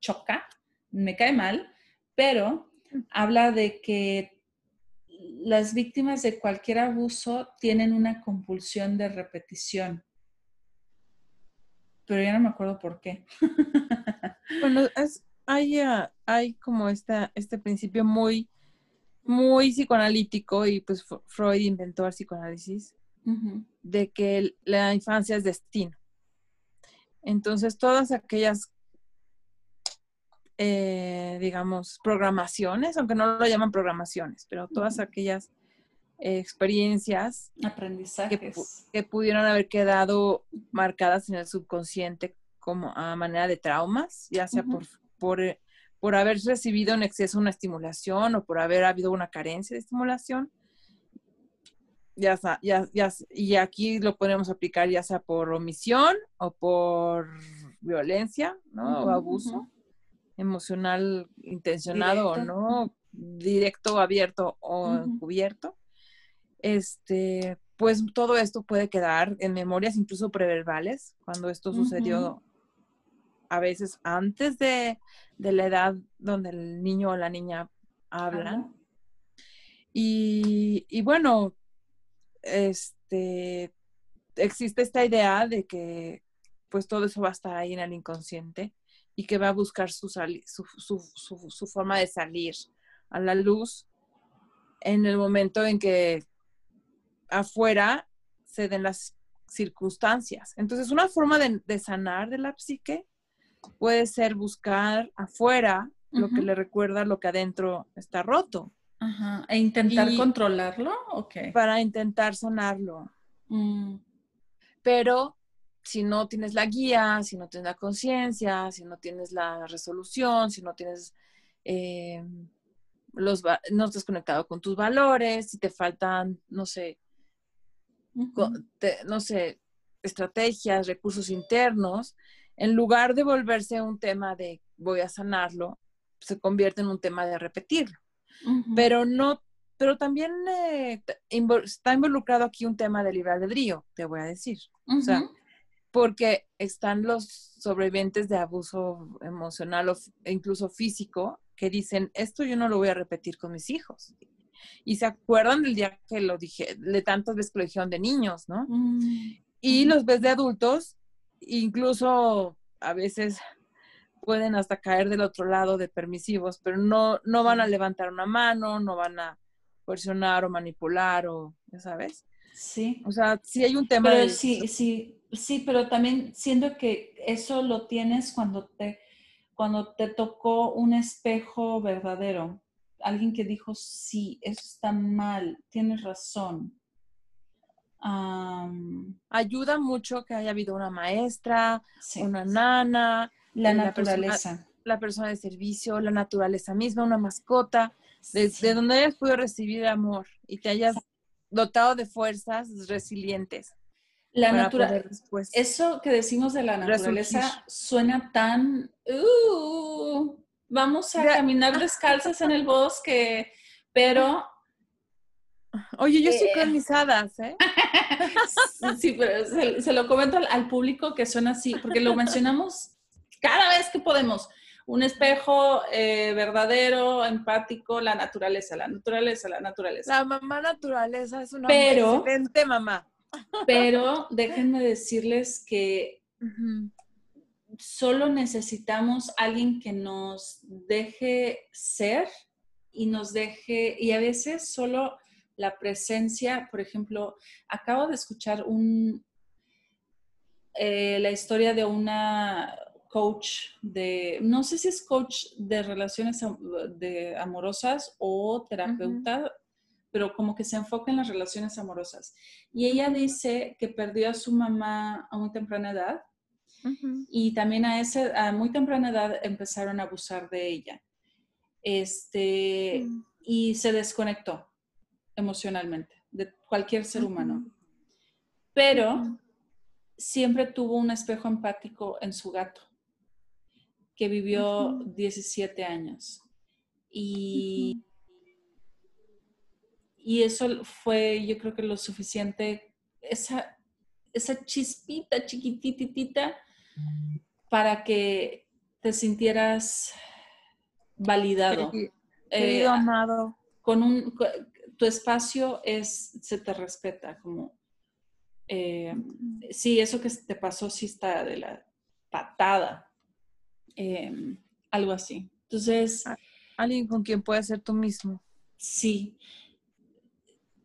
choca, me cae mal, pero habla de que las víctimas de cualquier abuso tienen una compulsión de repetición. Pero ya no me acuerdo por qué. bueno, hay, ah, hay como esta, este principio muy, muy psicoanalítico y pues Freud inventó el psicoanálisis de que la infancia es destino. Entonces, todas aquellas, eh, digamos, programaciones, aunque no lo llaman programaciones, pero todas aquellas eh, experiencias, aprendizajes. que, pudieron haber quedado marcadas en el subconsciente como a manera de traumas, ya sea por, por, eh, por haber recibido en exceso una estimulación o por haber habido una carencia de estimulación, ya, ya, ya, y aquí lo podemos aplicar ya sea por omisión o por violencia, ¿no? o abuso emocional intencionado o no, directo, abierto o encubierto. Este, pues todo esto puede quedar en memorias incluso preverbales, cuando esto sucedió a veces antes de, la edad donde el niño o la niña hablan. Y, y, bueno, este, existe esta idea de que pues todo eso va a estar ahí en el inconsciente y que va a buscar su, su, forma de salir a la luz en el momento en que afuera se den las circunstancias. Entonces, una forma de, sanar de la psique puede ser buscar afuera lo que le recuerda lo que adentro está roto. Ajá. ¿E intentar controlarlo? Okay. Para intentar sanarlo. Mm. Pero si no tienes la guía, si no tienes la conciencia, si no tienes la resolución, si no tienes eh, los no estás conectado con tus valores, si te faltan, no sé, no sé, estrategias, recursos internos, en lugar de volverse un tema de voy a sanarlo, se convierte en un tema de repetirlo pero no, pero también eh, está involucrado aquí un tema de libre albedrío, te voy a decir. O sea, porque están los sobrevivientes de abuso emocional o incluso físico que dicen, esto yo no lo voy a repetir con mis hijos. Y se acuerdan del día que lo dije, de tantas veces que lo dijeron de niños, ¿no? Mm, y los ves de adultos, incluso a veces pueden hasta caer del otro lado de permisivos, pero no, no van a levantar una mano, no van a presionar o manipular o, ya sabes. Sí. O sea, sí hay un tema. Pero sí, sí, sí, pero también siento que eso lo tienes cuando te, cuando te tocó un espejo verdadero. Alguien que dijo, sí, eso está mal, tienes razón. Ayuda mucho que haya habido una maestra, una nana, la naturaleza. La persona, de servicio, la naturaleza misma, una mascota, de, donde hayas podido recibir amor y te hayas dotado de fuerzas resilientes. La naturaleza. Eso que decimos de la naturaleza suena tan. Uh, vamos a caminar descalzas en el bosque, pero. Oye, yo soy eh, con mis hadas, ¿eh? sí, pero se, lo comento al, público que suena así, porque lo mencionamos cada vez que podemos. Un espejo eh, verdadero, empático, la naturaleza, la naturaleza, la naturaleza. La mamá naturaleza es una pero, excelente mamá. Pero déjenme decirles que solo necesitamos alguien que nos deje ser y nos deje, y a veces solo la presencia, por ejemplo, acabo de escuchar un, eh, la historia de una coach de, no sé si es coach de relaciones de amorosas o terapeuta, pero como que se enfoca en las relaciones amorosas. Y ella dice que perdió a su mamá a muy temprana edad y también a, ese, a muy temprana edad empezaron a abusar de ella. Este, mm. Y se desconectó emocionalmente de cualquier ser humano. Pero siempre tuvo un espejo empático en su gato que vivió 17 años. Y, y eso fue, yo creo que lo suficiente, esa, esa chispita chiquititita para que te sintieras validado. Querido, eh, amado. Con un, tu espacio es, se te respeta, como, eh, sí, eso que te pasó sí está de la patada, em, algo así. Entonces... Alguien con quien puedas ser tú mismo. Sí.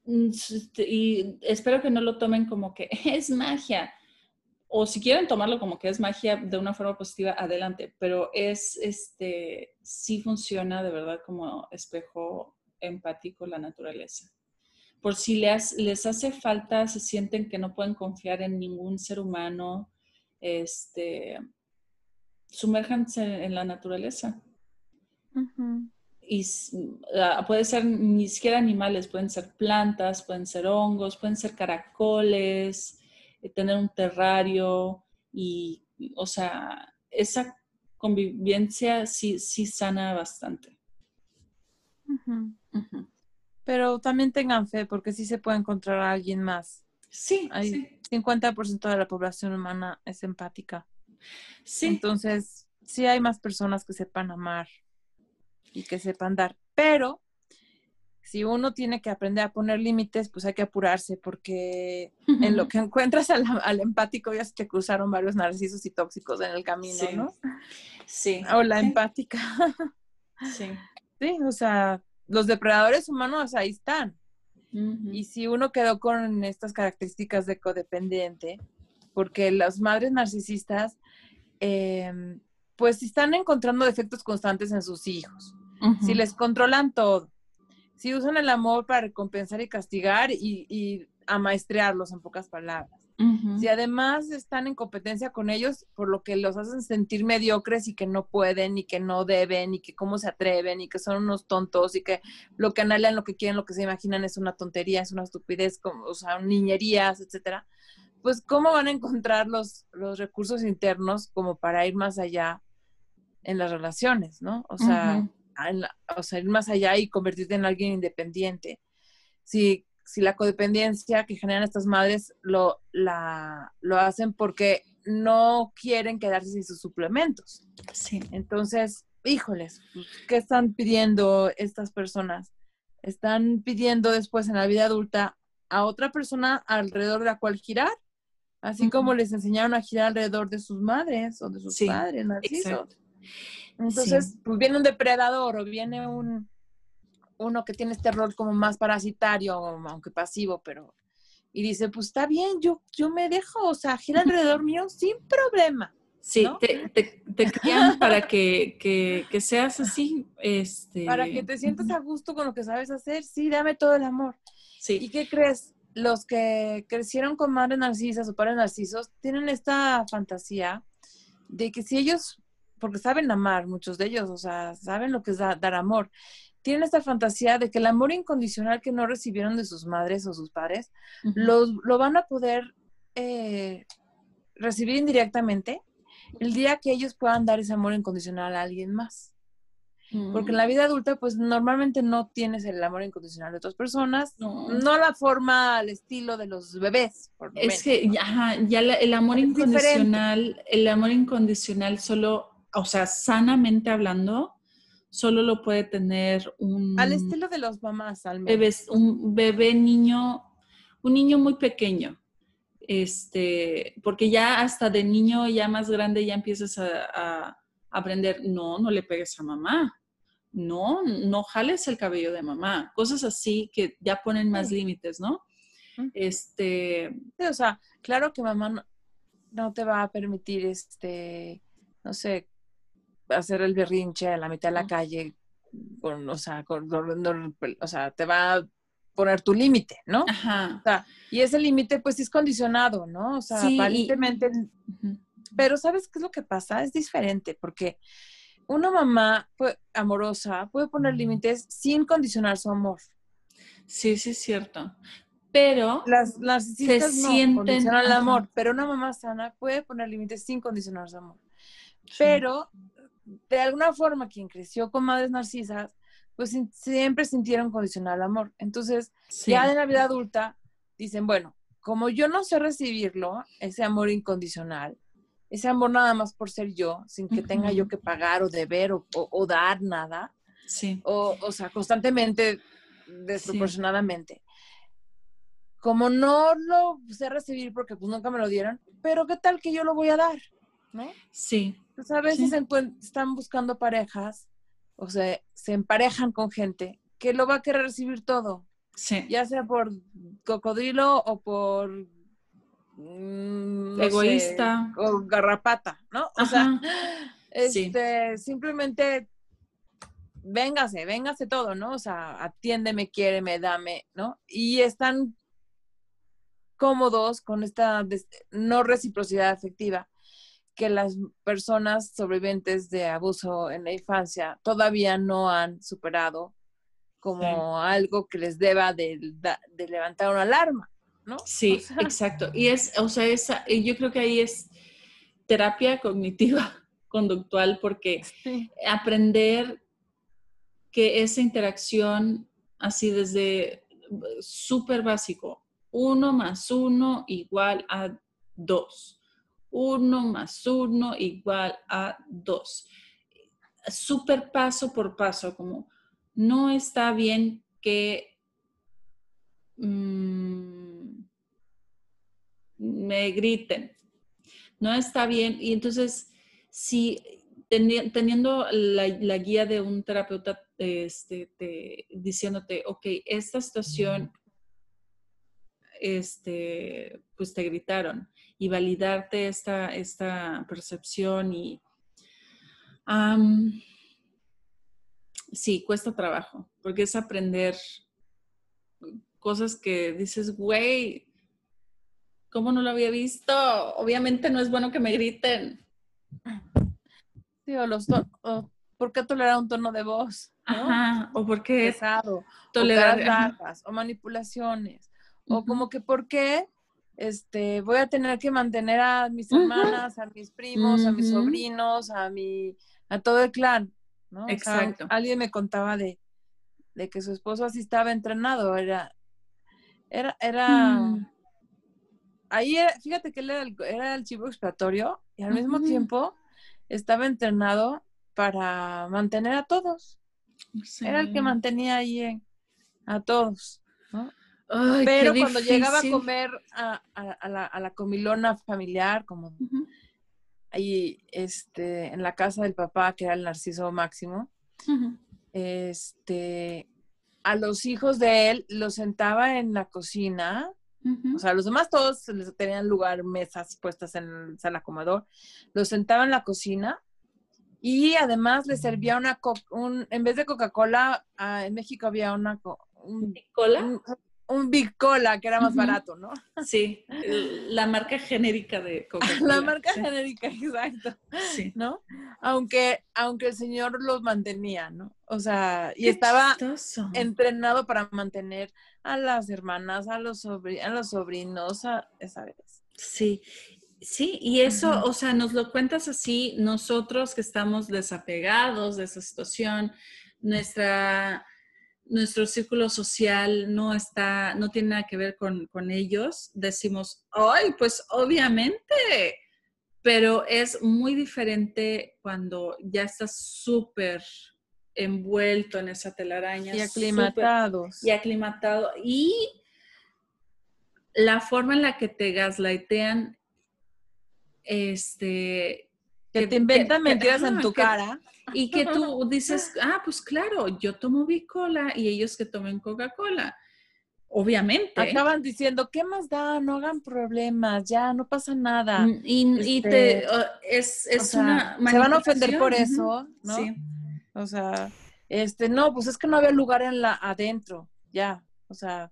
Mm, y espero que no lo tomen como que es magia. O si quieren tomarlo como que es magia de una forma positiva, adelante. Pero es, este, sí funciona de verdad como espejo empático la naturaleza. Por si les, les hace falta, se sienten que no pueden confiar en ningún ser humano, este, sumérjanse en la naturaleza. Y ah, puede ser ni siquiera animales, pueden ser plantas, pueden ser hongos, pueden ser caracoles, eh, tener un terrario y, o sea, esa convivencia sí, sí sana bastante. Pero también tengan fe porque sí se puede encontrar a alguien más. Sí, Hay sí. 50% de la población humana es empática. Sí. Entonces, sí hay más personas que sepan amar y que sepan dar. Pero si uno tiene que aprender a poner límites, pues hay que apurarse porque en lo que encuentras al, empático ya se te cruzaron varios narcisos y tóxicos en el camino, ¿no? Sí. O la empática. Sí. Sí, o sea, los depredadores humanos ahí están. Y si uno quedó con estas características de codependiente, porque las madres narcisistas, eh, pues están encontrando defectos constantes en sus hijos. Si les controlan todo, si usan el amor para recompensar y castigar y, y amaestrearlos en pocas palabras. Si además están en competencia con ellos, por lo que los hacen sentir mediocres y que no pueden y que no deben y que cómo se atreven y que son unos tontos y que lo que anhelan, lo que quieren, lo que se imaginan es una tontería, es una estupidez, como, o sea, niñerías, etcétera. Pues cómo van a encontrar los, los recursos internos como para ir más allá en las relaciones, ¿no? O sea, o sea, ir más allá y convertirte en alguien independiente. Si, si la codependencia que generan estas madres lo, la, lo hacen porque no quieren quedarse sin sus suplementos. Sí. Entonces, híjoles, ¿qué están pidiendo estas personas? Están pidiendo después en la vida adulta a otra persona alrededor de la cual girar, así como les enseñaron a girar alrededor de sus madres o de sus padres, narcisos. Entonces, pues viene un depredador o viene un uno que tiene este rol como más parasitario, aunque pasivo, pero y dice, pues está bien, yo, yo me dejo, o sea, gira alrededor mío sin problema. Sí, te, te, crían para que, que, seas así. Este... Para que te sientas a gusto con lo que sabes hacer, sí, dame todo el amor. Sí. ¿Y qué crees? Los que crecieron con madres narcisas o padres narcisos tienen esta fantasía de que si ellos porque saben amar, muchos de ellos, o sea, saben lo que es dar amor. Tienen esta fantasía de que el amor incondicional que no recibieron de sus madres o sus padres, lo van a poder eh, recibir indirectamente el día que ellos puedan dar ese amor incondicional a alguien más. Porque en la mm. vida adulta, pues normalmente no tienes el amor incondicional de otras personas, no, la forma al estilo de los bebés. es que ya, el amor incondicional, el amor incondicional solo o sea, sanamente hablando, solo lo puede tener un... Al estilo de los mamás, al menos. un bebé niño, un niño muy pequeño. Este, porque ya hasta de niño, ya más grande, ya empiezas a, aprender, no, no le pegues a mamá. No, no jales el cabello de mamá. Cosas así que ya ponen más límites, ¿no? Este. o sea, claro que mamá no, no, te va a permitir, este, no sé, hacer el berrinche a la mitad de la calle, con, o, sea, o sea, te va a poner tu límite, ¿no? Ajá. O sea, y ese límite pues es condicionado, ¿no? O sea, aparentemente... Pero ¿sabes qué es lo que pasa? Es diferente porque una mamá amorosa puede poner límites sin condicionar su amor. Sí, sí es cierto. Pero las, las se sienten el amor, pero una mamá sana puede poner límites sin condicionar su amor. Pero de alguna forma quien creció con madres narcisas, pues siempre sintieron condicional amor. Entonces, ya en la vida adulta, dicen, bueno, como yo no sé recibirlo, ese amor incondicional, ese amor nada más por ser yo, sin que tenga yo que pagar o deber o, dar nada. Sí. O, o sea, constantemente desproporcionadamente. Como no lo sé recibir porque pues nunca me lo dieron, pero ¿qué tal que yo lo voy a dar? ¿No? Sí. Pues a veces están buscando parejas, o sea, se emparejan con gente que lo va a querer recibir todo. Sí. Ya sea por cocodrilo o por mm, egoísta o garrapata, ¿no? O sea, este, simplemente véngase, véngase todo, ¿no? O sea, atiéndeme, quiéreme, dame, ¿no? Y están cómodos con esta no reciprocidad afectiva que las personas sobrevivientes de abuso en la infancia todavía no han superado como algo que les deba de, levantar una alarma, ¿no? Sí, exacto. Y es, o sea, esa, yo creo que ahí es terapia cognitiva conductual porque aprender que esa interacción así desde súper básico, uno más uno igual a dos, uno más uno igual a dos, súper paso por paso, como no está bien que mm, me griten, no está bien. Y entonces, si teniendo la, guía de un terapeuta este, diciéndote, ok, esta situación, este, pues te gritaron, y validarte esta, esta percepción y sí, cuesta trabajo, porque es aprender cosas que dices, güey, ¿cómo no lo había visto? Obviamente no es bueno que me griten. Sí, o los ¿por qué tolerar un tono de voz? Ajá, o por qué pesado, tolerar bajas, o manipulaciones, o como que por qué este, voy a tener que mantener a mis hermanas, a mis primos, a mis sobrinos, a mi, a todo el clan. Exacto. alguien me contaba de, que su esposo así estaba entrenado, era, era, era, mm. ahí fíjate que él era el, chivo expiatorio y al mismo tiempo estaba entrenado para mantener a todos. Era el que mantenía ahí a todos, Pero cuando llegaba a comer a, la, comilona familiar, como ahí este, en la casa del papá, que era el Narciso Máximo, este, a los hijos de él los sentaba en la cocina, o sea, los demás todos tenían lugar, mesas puestas en el sala comedor, los sentaba en la cocina y además les servía una, un, en vez de Coca-Cola, ah, en México había una... Un, ¿Cola? un Big Cola que era más barato, ¿no? Sí, la marca genérica de Coca-Cola. La marca genérica, exacto. Sí. ¿No? Aunque, aunque el señor los mantenía, ¿no? O sea, y estaba entrenado para mantener a las hermanas, a los, a los sobrinos, a, ¿sabes? Sí. Sí, y eso, o sea, nos lo cuentas así, nosotros que estamos desapegados de esa situación, nuestra nuestro círculo social no está, no tiene nada que ver con, ellos, decimos, ay, pues obviamente, pero es muy diferente cuando ya estás súper envuelto en esa telaraña. Y aclimatados. y aclimatado. Y la forma en la que te gaslightean, este... Que, te inventan mentiras en tu cara y que tú dices, ah, pues claro, yo tomo Bicola y ellos que tomen Coca-Cola. Obviamente. Acaban diciendo, ¿qué más da? No hagan problemas, ya, no pasa nada. Mm, y, te, este, es, es una Se van a ofender por eso, ¿no? Sí. O sea, este, no, pues es que no había lugar en la adentro, ya. O sea,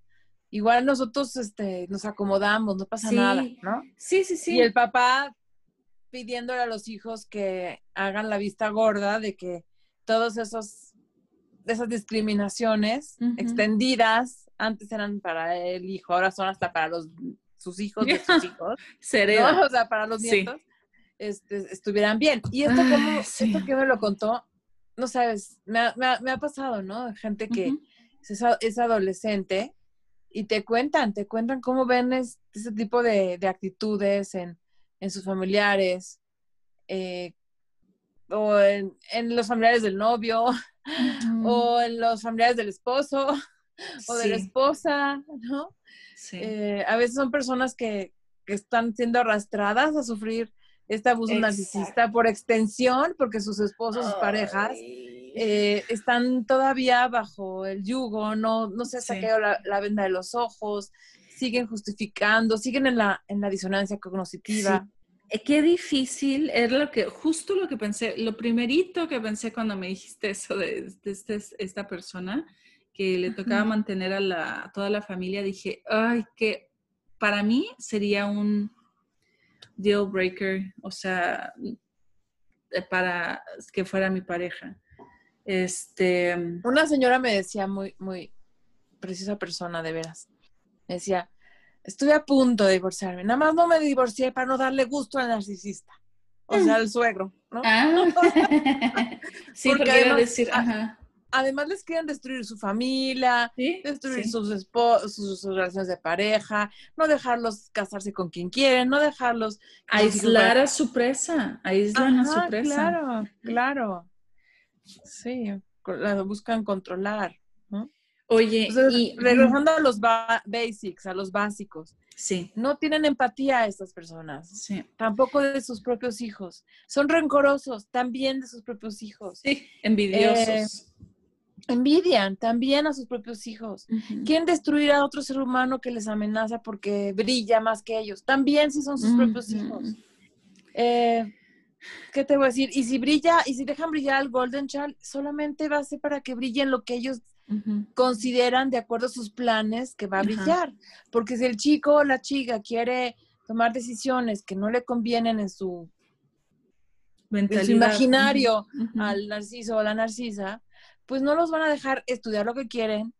igual nosotros este, nos acomodamos, no pasa nada, ¿no? Sí, sí, sí. Y el papá pidiéndole a los hijos que hagan la vista gorda de que todos esos esas discriminaciones extendidas antes eran para el hijo, ahora son hasta para los sus hijos de sus hijos, o sea, para los nietos, este, estuvieran bien. Y esto como, esto que me lo contó, no sabes, me ha, me ha, pasado, ¿no? Gente que es, adolescente y te cuentan, te cuentan cómo ven ese tipo de, de actitudes en, en sus familiares, eh, o en, los familiares del novio, o en los familiares del esposo. o de la esposa, ¿no? Sí. Eh, a veces son personas que, que, están siendo arrastradas a sufrir este abuso narcisista por extensión, porque sus esposos, sus parejas, eh, están todavía bajo el yugo, no, no se ha saqueado la, venda de los ojos, siguen justificando, siguen en la, en la disonancia cognitiva. Eh, qué difícil, era lo que, justo lo que pensé, lo primerito que pensé cuando me dijiste eso de, este, esta persona, que le tocaba mantener a, la, toda la familia, dije, ay, que para mí sería un deal breaker, o sea, eh, para que fuera mi pareja. Este. Una señora me decía muy, muy precisa persona, de veras. Me decía, estuve a punto de divorciarme. Nada más no me divorcié para no darle gusto al narcisista. O sea, al suegro, ¿no? Ah. sí, porque, además, decir, además les quieren destruir su familia, destruir Sus, sus, relaciones de pareja, no dejarlos casarse con quien quieren, no dejarlos... Aislar a su presa, aislan a su presa. Claro, claro. Sí, la buscan controlar, ¿no? Oye, y regresando a los basics, a los básicos. Sí. No tienen empatía a estas personas. Sí. Tampoco de sus propios hijos. Son rencorosos también de sus propios hijos. Sí, envidiosos. Eh, envidian también a sus propios hijos. Quieren destruir a otro ser humano que les amenaza porque brilla más que ellos. También si son sus propios hijos. Eh, ¿Qué te voy a decir? Y si brilla, y si dejan brillar al Golden Child, solamente va a ser para que brillen lo que ellos consideran de acuerdo a sus planes que va a brillar. Porque si el chico o la chica quiere tomar decisiones que no le convienen en su, imaginario al narciso o la narcisa, pues no los van a dejar estudiar lo que quieren.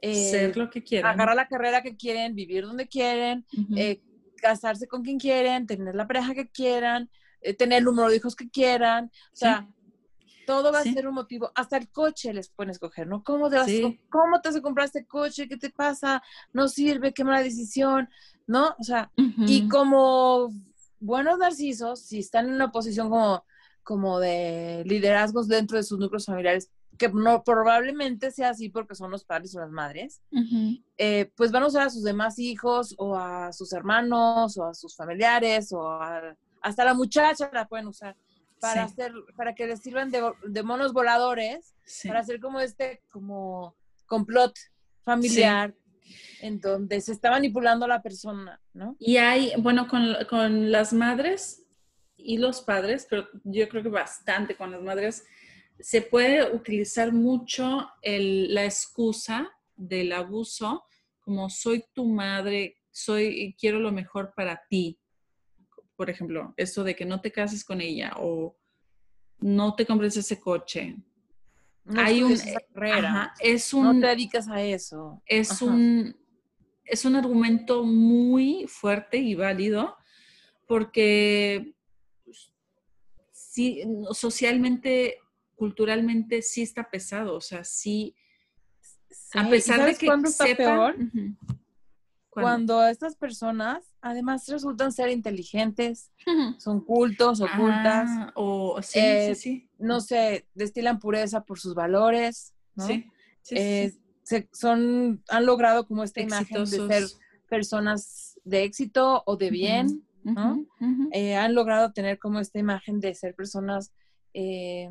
Eh, Ser lo que quieren. Agarrar la carrera que quieren, vivir donde quieren, eh, casarse con quien quieren, tener la pareja que quieran, eh, tener el número de hijos que quieran. O sea, todo va a ser un motivo. Hasta el coche les pueden escoger, ¿no? ¿Cómo te, vas, ¿Cómo te vas a comprar este coche? ¿Qué te pasa? No sirve, qué mala decisión, ¿no? O sea, y como buenos narcisos, si están en una posición como, como de liderazgos dentro de sus núcleos familiares, que no probablemente sea así porque son los padres o las madres, eh, pues van a usar a sus demás hijos o a sus hermanos o a sus familiares o a hasta la muchacha la pueden usar para hacer, para que les sirvan de, monos voladores, para hacer como este, como complot familiar en donde se está manipulando a la persona, ¿no? Y hay, bueno, con, con, las madres y los padres, pero yo creo que bastante con las madres, se puede utilizar mucho el, la excusa del abuso, como soy tu madre, soy, quiero lo mejor para ti, por ejemplo, eso de que no te cases con ella o no te compres ese coche. Hay un es un no te dedicas a eso. Es un es un argumento muy fuerte y válido porque pues, sí socialmente, culturalmente sí está pesado, o sea, sí, a pesar de que está peor? Cuando estas personas además resultan ser inteligentes, son cultos, ocultas, ah, o sí, sí, sí, no sé, destilan pureza por sus valores, ¿no? Sí, eh, son, han logrado como esta imagen de ser personas de éxito o de bien, ¿no? Eh, han logrado tener como esta imagen de ser personas eh,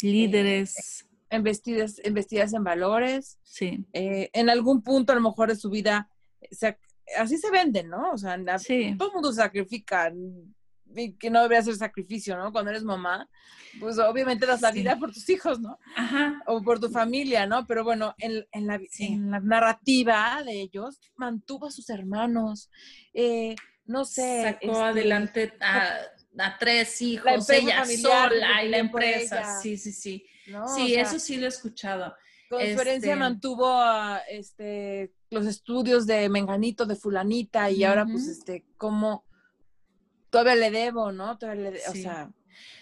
líderes. Investidas, investidas en valores. Sí. en algún punto a lo mejor de su vida así se venden, ¿no? O sea, todo el mundo sacrifica, que no debería ser sacrificio, ¿no? Cuando eres mamá, pues obviamente das la vida por tus hijos, ¿no? Ajá. O por tu familia, ¿no? Pero bueno, en, la, la, narrativa de ellos, mantuvo a sus hermanos, eh, no sé. Sacó este, adelante a, tres hijos, ella sola y la empresa. Sí, sí, sí. sí, eso sí lo he escuchado. Conferencia este mantuvo a, este, los estudios de Menganito, de Fulanita, y ahora pues este, como todavía le debo, ¿no? Todavía le o sea.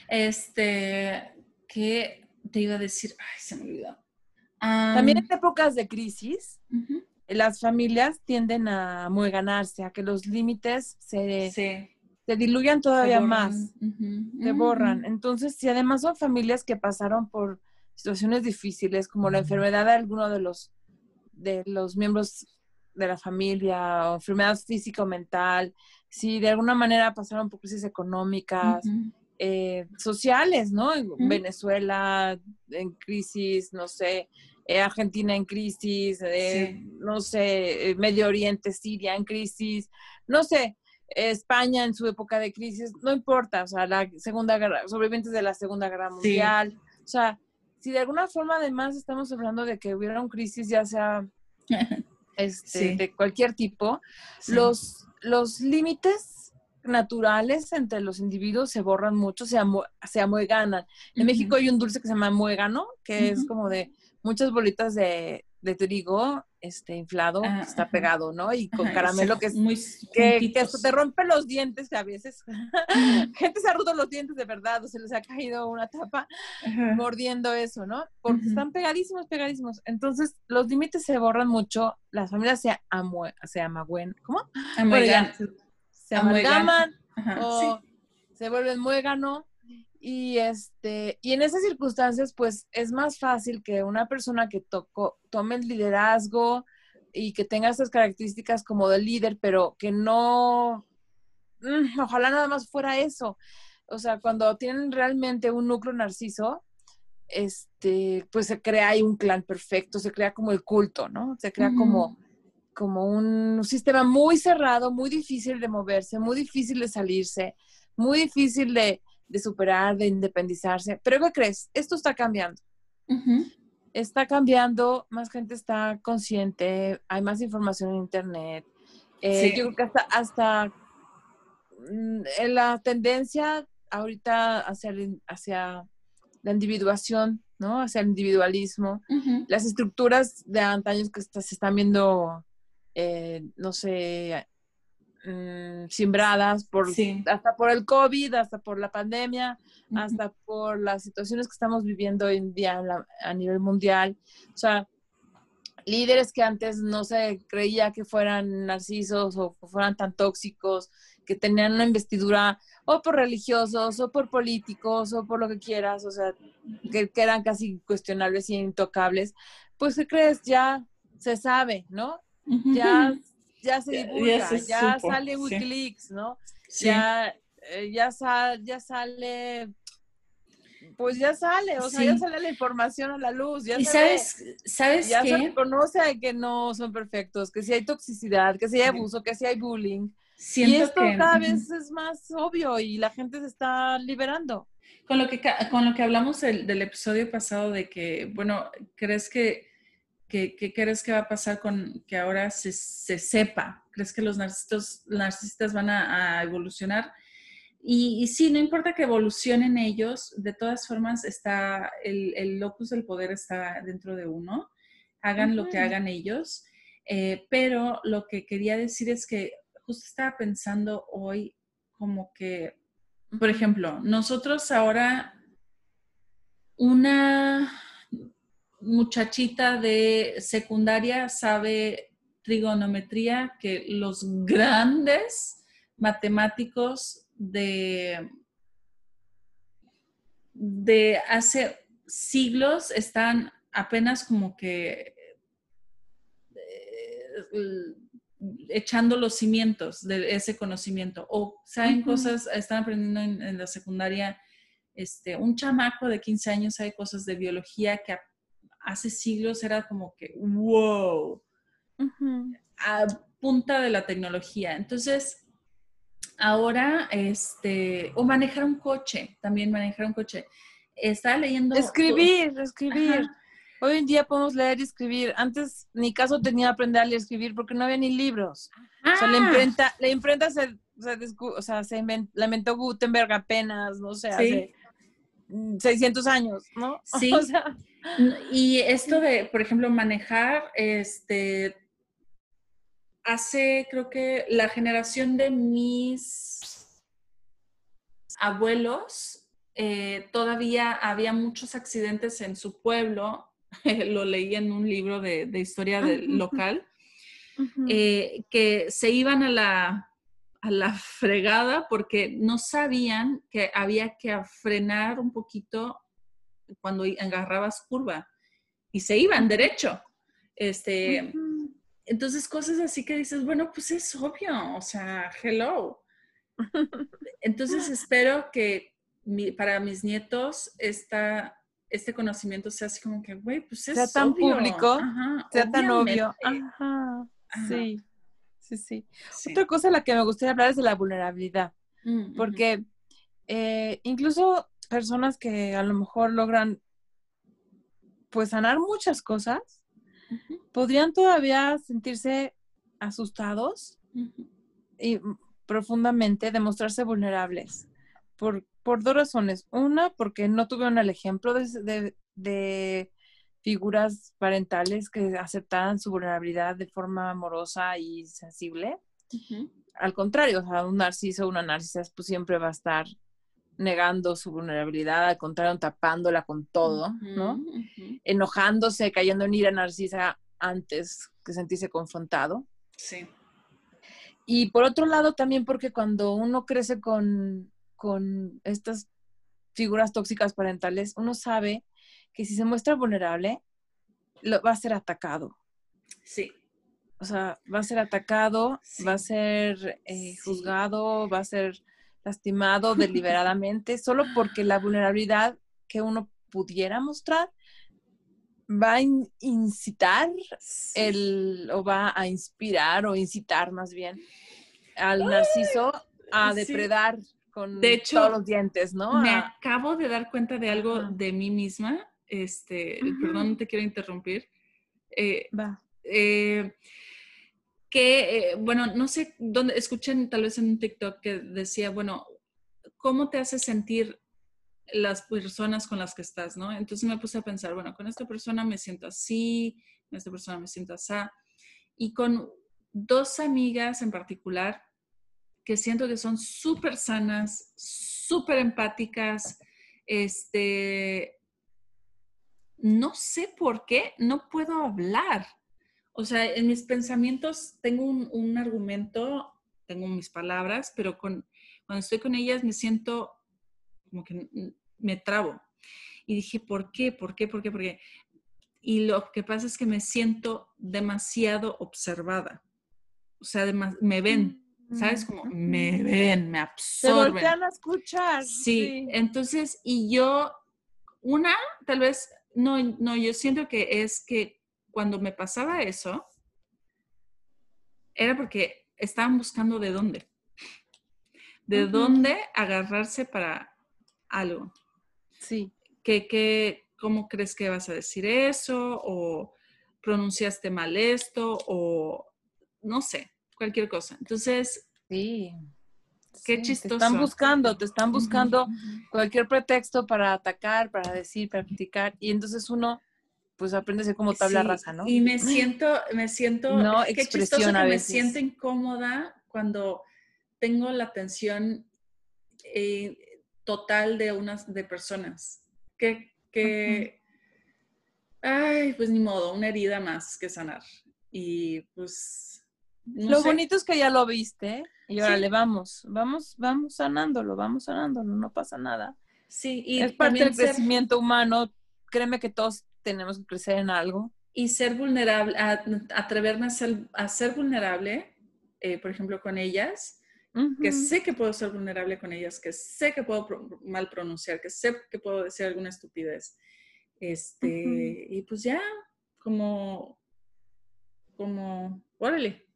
Este, ¿qué te iba a decir? Ay, se me olvidó. También en épocas de crisis, las familias tienden a muy ganarse, a que los límites se, se diluyan todavía más, se borran. Entonces, si además son familias que pasaron por situaciones difíciles, como la enfermedad de alguno de los de los miembros de la familia o enfermedad física o mental, si de alguna manera pasaron por crisis económicas, eh, sociales, ¿no? En Venezuela en crisis, no sé, eh, Argentina en crisis, eh, no sé, Medio Oriente, Siria en crisis, no sé, España en su época de crisis, no importa, o sea, la Segunda Guerra, sobrevivientes de la Segunda Guerra Mundial, o sea, si de alguna forma además estamos hablando de que hubiera un crisis, ya sea este, de cualquier tipo, los, los límites naturales entre los individuos se borran mucho, se, se amueganan. En México hay un dulce que se llama muégano, que es como de muchas bolitas de, de trigo este inflado ah, está pegado, ¿no? Y con caramelo que es muy que, que, hasta te rompe los dientes a veces. Gente se ha roto los dientes de verdad, o se les ha caído una tapa mordiendo eso, ¿no? Porque están pegadísimos, pegadísimos. Entonces, los límites se borran mucho, las familias se amue, se amagüen, ¿cómo? se, amalgaman o se vuelven muégano y este, y en esas circunstancias, pues es más fácil que una persona que tocó, tome el liderazgo y que tenga estas características como de líder, pero que no, mm, ojalá nada más fuera eso. O sea, cuando tienen realmente un núcleo narciso, este, pues se crea ahí un clan perfecto, se crea como el culto, ¿no? Se crea como, como un sistema muy cerrado, muy difícil de moverse, muy difícil de salirse, muy difícil de, de superar, de independizarse. Pero ¿qué crees? Esto está cambiando. Está cambiando, más gente está consciente, hay más información en Internet. Eh, yo creo que hasta, hasta mm, en la tendencia ahorita hacia, hacia la individuación, ¿no? Hacia el individualismo. Las estructuras de antaños que se están viendo, eh, no sé, Mm, simbradas por hasta por el COVID, hasta por la pandemia, hasta por las situaciones que estamos viviendo hoy en día a nivel mundial. O sea, líderes que antes no se creía que fueran narcisos o fueran tan tóxicos, que tenían una investidura o por religiosos o por políticos o por lo que quieras, o sea, que, que eran casi cuestionables y intocables, pues ¿qué crees? Ya se sabe, ¿no? Ya ya se divulga, ya, sale Wikileaks, ¿no? Ya, eh, ya, ya sale pues ya sale, o sea, ya sale la información a la luz. Ya y sabes, ¿sabes ya qué? se reconoce que no son perfectos, que si hay toxicidad, que si hay abuso, que si hay bullying. y esto cada vez es más obvio y la gente se está liberando. Con lo que, con lo que hablamos del episodio pasado de que, bueno, ¿crees que ¿Qué, crees que va a pasar con que ahora se, sepa? ¿Crees que los narcisistas, narcisistas van a, evolucionar? Y, sí, no importa que evolucionen ellos, de todas formas está el, locus del poder está dentro de uno, hagan lo que hagan ellos. Eh, pero lo que quería decir es que justo estaba pensando hoy como que, por ejemplo, nosotros ahora una muchachita de secundaria sabe trigonometría que los grandes matemáticos de, de hace siglos están apenas como que eh, echando los cimientos de ese conocimiento. O saben cosas, están aprendiendo en, la secundaria, este, un chamaco de 15 años sabe cosas de biología que hace siglos era como que, wow, a punta de la tecnología. Entonces, ahora, este, o manejar un coche, también manejar un coche. Estaba leyendo... Escribir, escribir. Hoy en día podemos leer y escribir. Antes ni caso tenía aprender a leer y escribir porque no había ni libros. O sea, la imprenta, la imprenta se, o sea, se la inventó Gutenberg apenas, no sé, hace 600 años, ¿no? Sí. O sea, y esto de, por ejemplo, manejar, este, hace, creo que la generación de mis abuelos, eh, todavía había muchos accidentes en su pueblo, lo leí en un libro de, historia del local, eh, que se iban a la, a la fregada porque no sabían que había que frenar un poquito cuando agarrabas curva y se iban derecho. Este, entonces cosas así que dices, bueno, pues es obvio, o sea, hello. Entonces espero que para mis nietos esta, este conocimiento sea así como que, güey, pues es sea tan público, sea tan obvio. Ajá. Sí. Sí, sí, Otra cosa a la que me gustaría hablar es de la vulnerabilidad, mm, porque eh, incluso personas que a lo mejor logran pues sanar muchas cosas, podrían todavía sentirse asustados y profundamente demostrarse vulnerables por, por, dos razones. Una, porque no tuvieron el ejemplo de, de, figuras parentales que aceptaran su vulnerabilidad de forma amorosa y sensible. Al contrario, o sea, un narciso o una narcisa pues siempre va a estar negando su vulnerabilidad, al contrario, tapándola con todo, ¿no? Enojándose, cayendo en ira narcisa antes que sentirse confrontado. Sí. Y por otro lado, también porque cuando uno crece con, con estas figuras tóxicas parentales, uno sabe que si se muestra vulnerable, lo, va a ser atacado. Sí. O sea, va a ser atacado, va a ser eh, juzgado, va a ser lastimado deliberadamente, solo porque la vulnerabilidad que uno pudiera mostrar va a incitar el, o va a inspirar o incitar más bien al narciso a depredar con de hecho, todos los dientes, ¿no? Me acabo de dar cuenta de algo de mí misma. Este, perdón, no te quiero interrumpir. Eh, va. Eh, que, eh, bueno, no sé dónde, escuchen tal vez en un TikTok que decía, bueno, ¿cómo te hace sentir las personas con las que estás, no? Entonces me puse a pensar, bueno, con esta persona me siento así, con esta persona me siento así. Y con dos amigas en particular que siento que son súper sanas, súper empáticas, este, no sé por qué, no puedo hablar. O sea, en mis pensamientos tengo un, argumento, tengo mis palabras, pero con, cuando estoy con ellas me siento como que me trabo. Y dije, ¿por qué? ¿Por qué? ¿Por qué? ¿Por qué? Y lo que pasa es que me siento demasiado observada. O sea, me ven, ¿sabes? Como me ven, me absorben. Se voltean a escuchar. Sí, entonces, y yo, una, tal vez, no, no, yo siento que es que cuando me pasaba eso, era porque estaban buscando de dónde. De dónde agarrarse para algo. Sí. Que, que, ¿Cómo crees que vas a decir eso? ¿O pronunciaste mal esto? O no sé, cualquier cosa. Entonces, sí. Qué chistoso. Te están buscando, te están buscando cualquier pretexto para atacar, para decir, para criticar. Y entonces uno pues aprende a ser como tabla rasa, ¿no? Y me siento, me siento, no, qué chistoso que me siento incómoda cuando tengo la atención eh, total de unas de personas. Que, que ay, pues ni modo, una herida más que sanar. Y pues. lo bonito es que ya lo viste y ahora le vamos, vamos, vamos sanándolo, vamos sanándolo, no pasa nada. Sí, y es parte del crecimiento humano. Créeme que todos tenemos que crecer en algo. Y ser vulnerable, atreverme a ser, a ser vulnerable, eh, por ejemplo, con ellas, que sé que puedo ser vulnerable con ellas, que sé que puedo mal pronunciar, que sé que puedo decir alguna estupidez. Este, y pues ya, como, como, órale.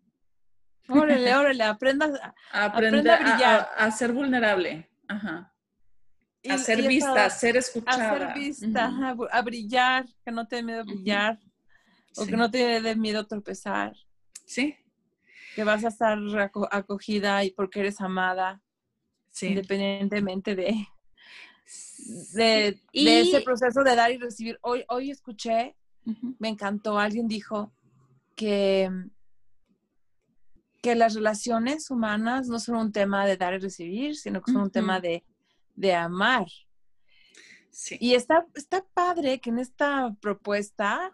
Órale, órale, aprenda, aprenda, a brillar. A, ser vulnerable. Ajá. a ser vista, a ser escuchada. A ser vista, a brillar, que no te dé miedo brillar. O que no te dé miedo tropezar. Sí, que vas a estar acogida y porque eres amada, independientemente de, de, ese proceso de dar y recibir. Hoy, hoy escuché, me encantó, alguien dijo que, que las relaciones humanas no son un tema de dar y recibir, sino que son un tema de, de amar. Y está, está padre que en esta propuesta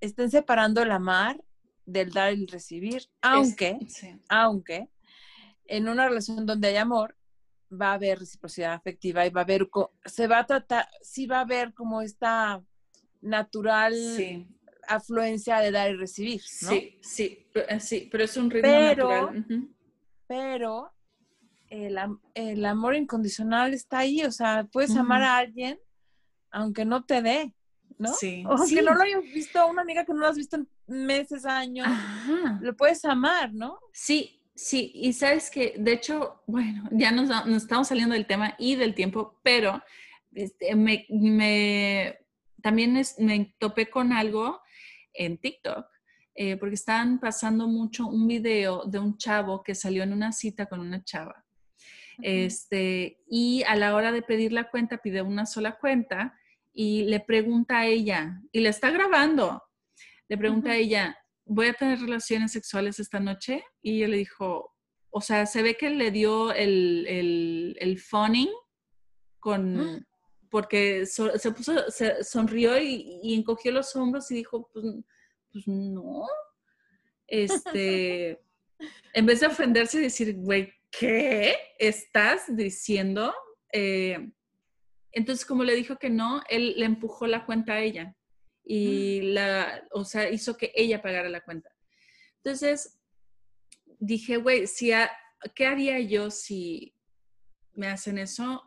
estén separando el amar del dar y el recibir, aunque, aunque en una relación donde hay amor, va a haber reciprocidad afectiva y va a haber, se va a tratar, sí va a haber como esta natural afluencia de dar y recibir, ¿no? Sí, sí, eh, sí, pero es un ritmo natural. Pero el, amor incondicional está ahí, o sea, puedes amar a alguien aunque no te dé, ¿no? Sí. O aunque no lo hayas visto, una amiga que no lo has visto en meses, años, lo puedes amar, ¿no? Sí, sí, y sabes que, de hecho, bueno, ya nos, estamos saliendo del tema y del tiempo, pero este, me, también me topé con algo en TikTok. Eh, porque estaban pasando mucho un video de un chavo que salió en una cita con una chava este, y a la hora de pedir la cuenta, pide una sola cuenta y le pregunta a ella, y le está grabando, le pregunta a ella, ¿voy a tener relaciones sexuales esta noche? Y ella le dijo, o sea, se ve que le dio el, el, el phoning con, ¡Ah! Porque se puso, se sonrió y, encogió los hombros y dijo, pues, pues no. Este, en vez de ofenderse y decir, güey, ¿qué estás diciendo? Eh, entonces, como le dijo que no, él le empujó la cuenta a ella y mm. la, o sea, hizo que ella pagara la cuenta. Entonces, dije, güey, si ¿qué haría yo si me hacen eso?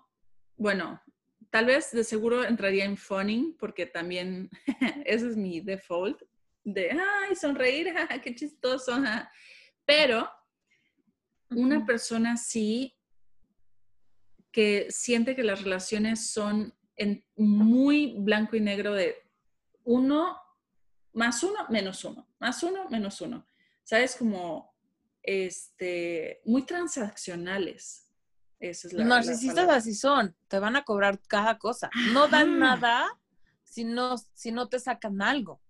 Bueno, tal vez de seguro entraría en phoning, porque también ese es mi default, de, ay, sonreír, qué chistoso, pero una persona sí que siente que las relaciones son en muy blanco y negro de uno más uno menos uno, más uno menos uno. ¿Sabes? Como este, muy transaccionales. Esa es la, Los narcisistas así son, te van a cobrar cada cosa. No dan nada si no, si no te sacan algo.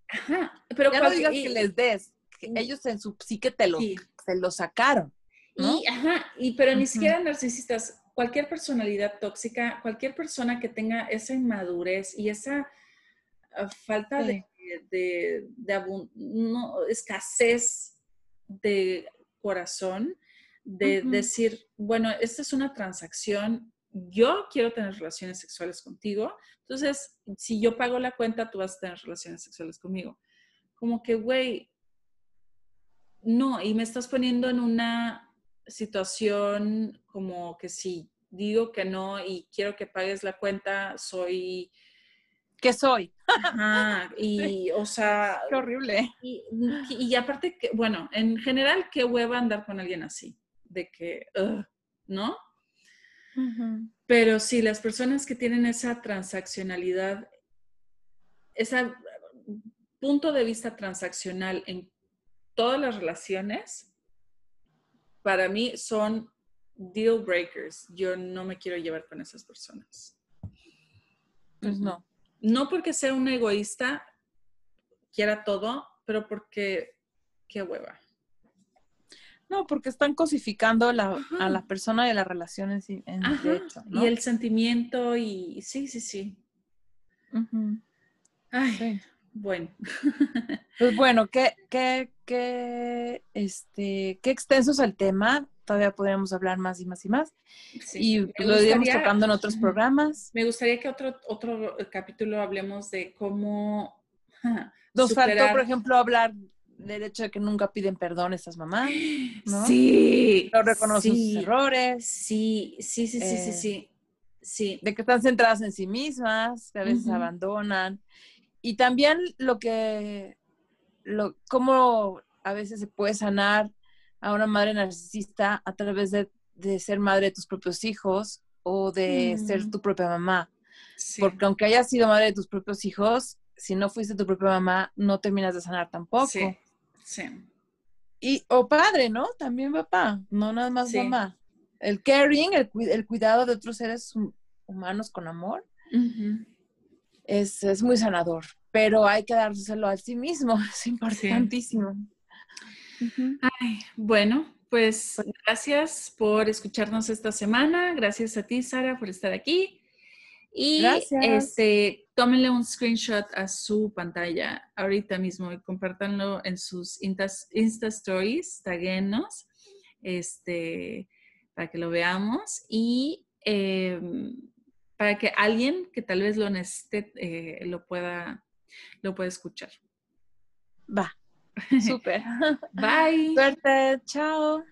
Pero ya no digas que les des, que ellos en su psique te lo, se lo sacaron. Y, ajá, y, pero ni siquiera narcisistas, cualquier personalidad tóxica, cualquier persona que tenga esa inmadurez y esa ah, falta de, de, no, escasez de corazón, de decir, bueno, esta es una transacción, yo quiero tener relaciones sexuales contigo, entonces, si yo pago la cuenta, tú vas a tener relaciones sexuales conmigo. Como que, güey, no, y me estás poniendo en una situación como que si digo que no y quiero que pagues la cuenta, soy... ¿Qué soy? y o sea... Qué horrible. Y, aparte que, bueno, en general, qué hueva andar con alguien así, de que, ¿no? Pero sí, las personas que tienen esa transaccionalidad, ese punto de vista transaccional en todas las relaciones, para mí son deal breakers. Yo no me quiero llevar con esas personas. Pues no. No porque sea un egoísta, quiera todo, pero porque qué hueva. No, porque están cosificando a la persona y a las relaciones en, Y el sentimiento y sí, sí, sí. Ay, bueno. Pues bueno, qué, qué, qué, este, qué extenso es el tema. Todavía podríamos hablar más y más y más. y lo iremos tocando en otros programas. Me gustaría que otro, otro capítulo hablemos de cómo. Nos faltó, por ejemplo, hablar del hecho de que nunca piden perdón estas mamás, ¿no? Sí. No reconocen sus errores. Sí, sí, sí, sí, sí, sí. Sí. De que están centradas en sí mismas, que a veces abandonan y también lo que, lo, cómo a veces se puede sanar a una madre narcisista a través de, ser madre de tus propios hijos o de ser tu propia mamá. Porque aunque hayas sido madre de tus propios hijos, si no fuiste tu propia mamá, no terminas de sanar tampoco. Sí, sí. Y, o padre, ¿no? También papá, no nada más mamá. El caring, el, el, cuidado de otros seres humanos con amor, es, muy sanador, pero hay que dárselo a sí mismo, es importantísimo. bueno, pues, pues gracias por escucharnos esta semana, gracias a ti, Sara, por estar aquí. Y este, tómenle un screenshot a su pantalla ahorita mismo y compártanlo en sus Insta, Stories, taguenos, este, para que lo veamos. Y em, para que alguien que tal vez lo necesite eh, lo, pueda, lo pueda escuchar. Va. Súper. Bye. Suerte. Chao.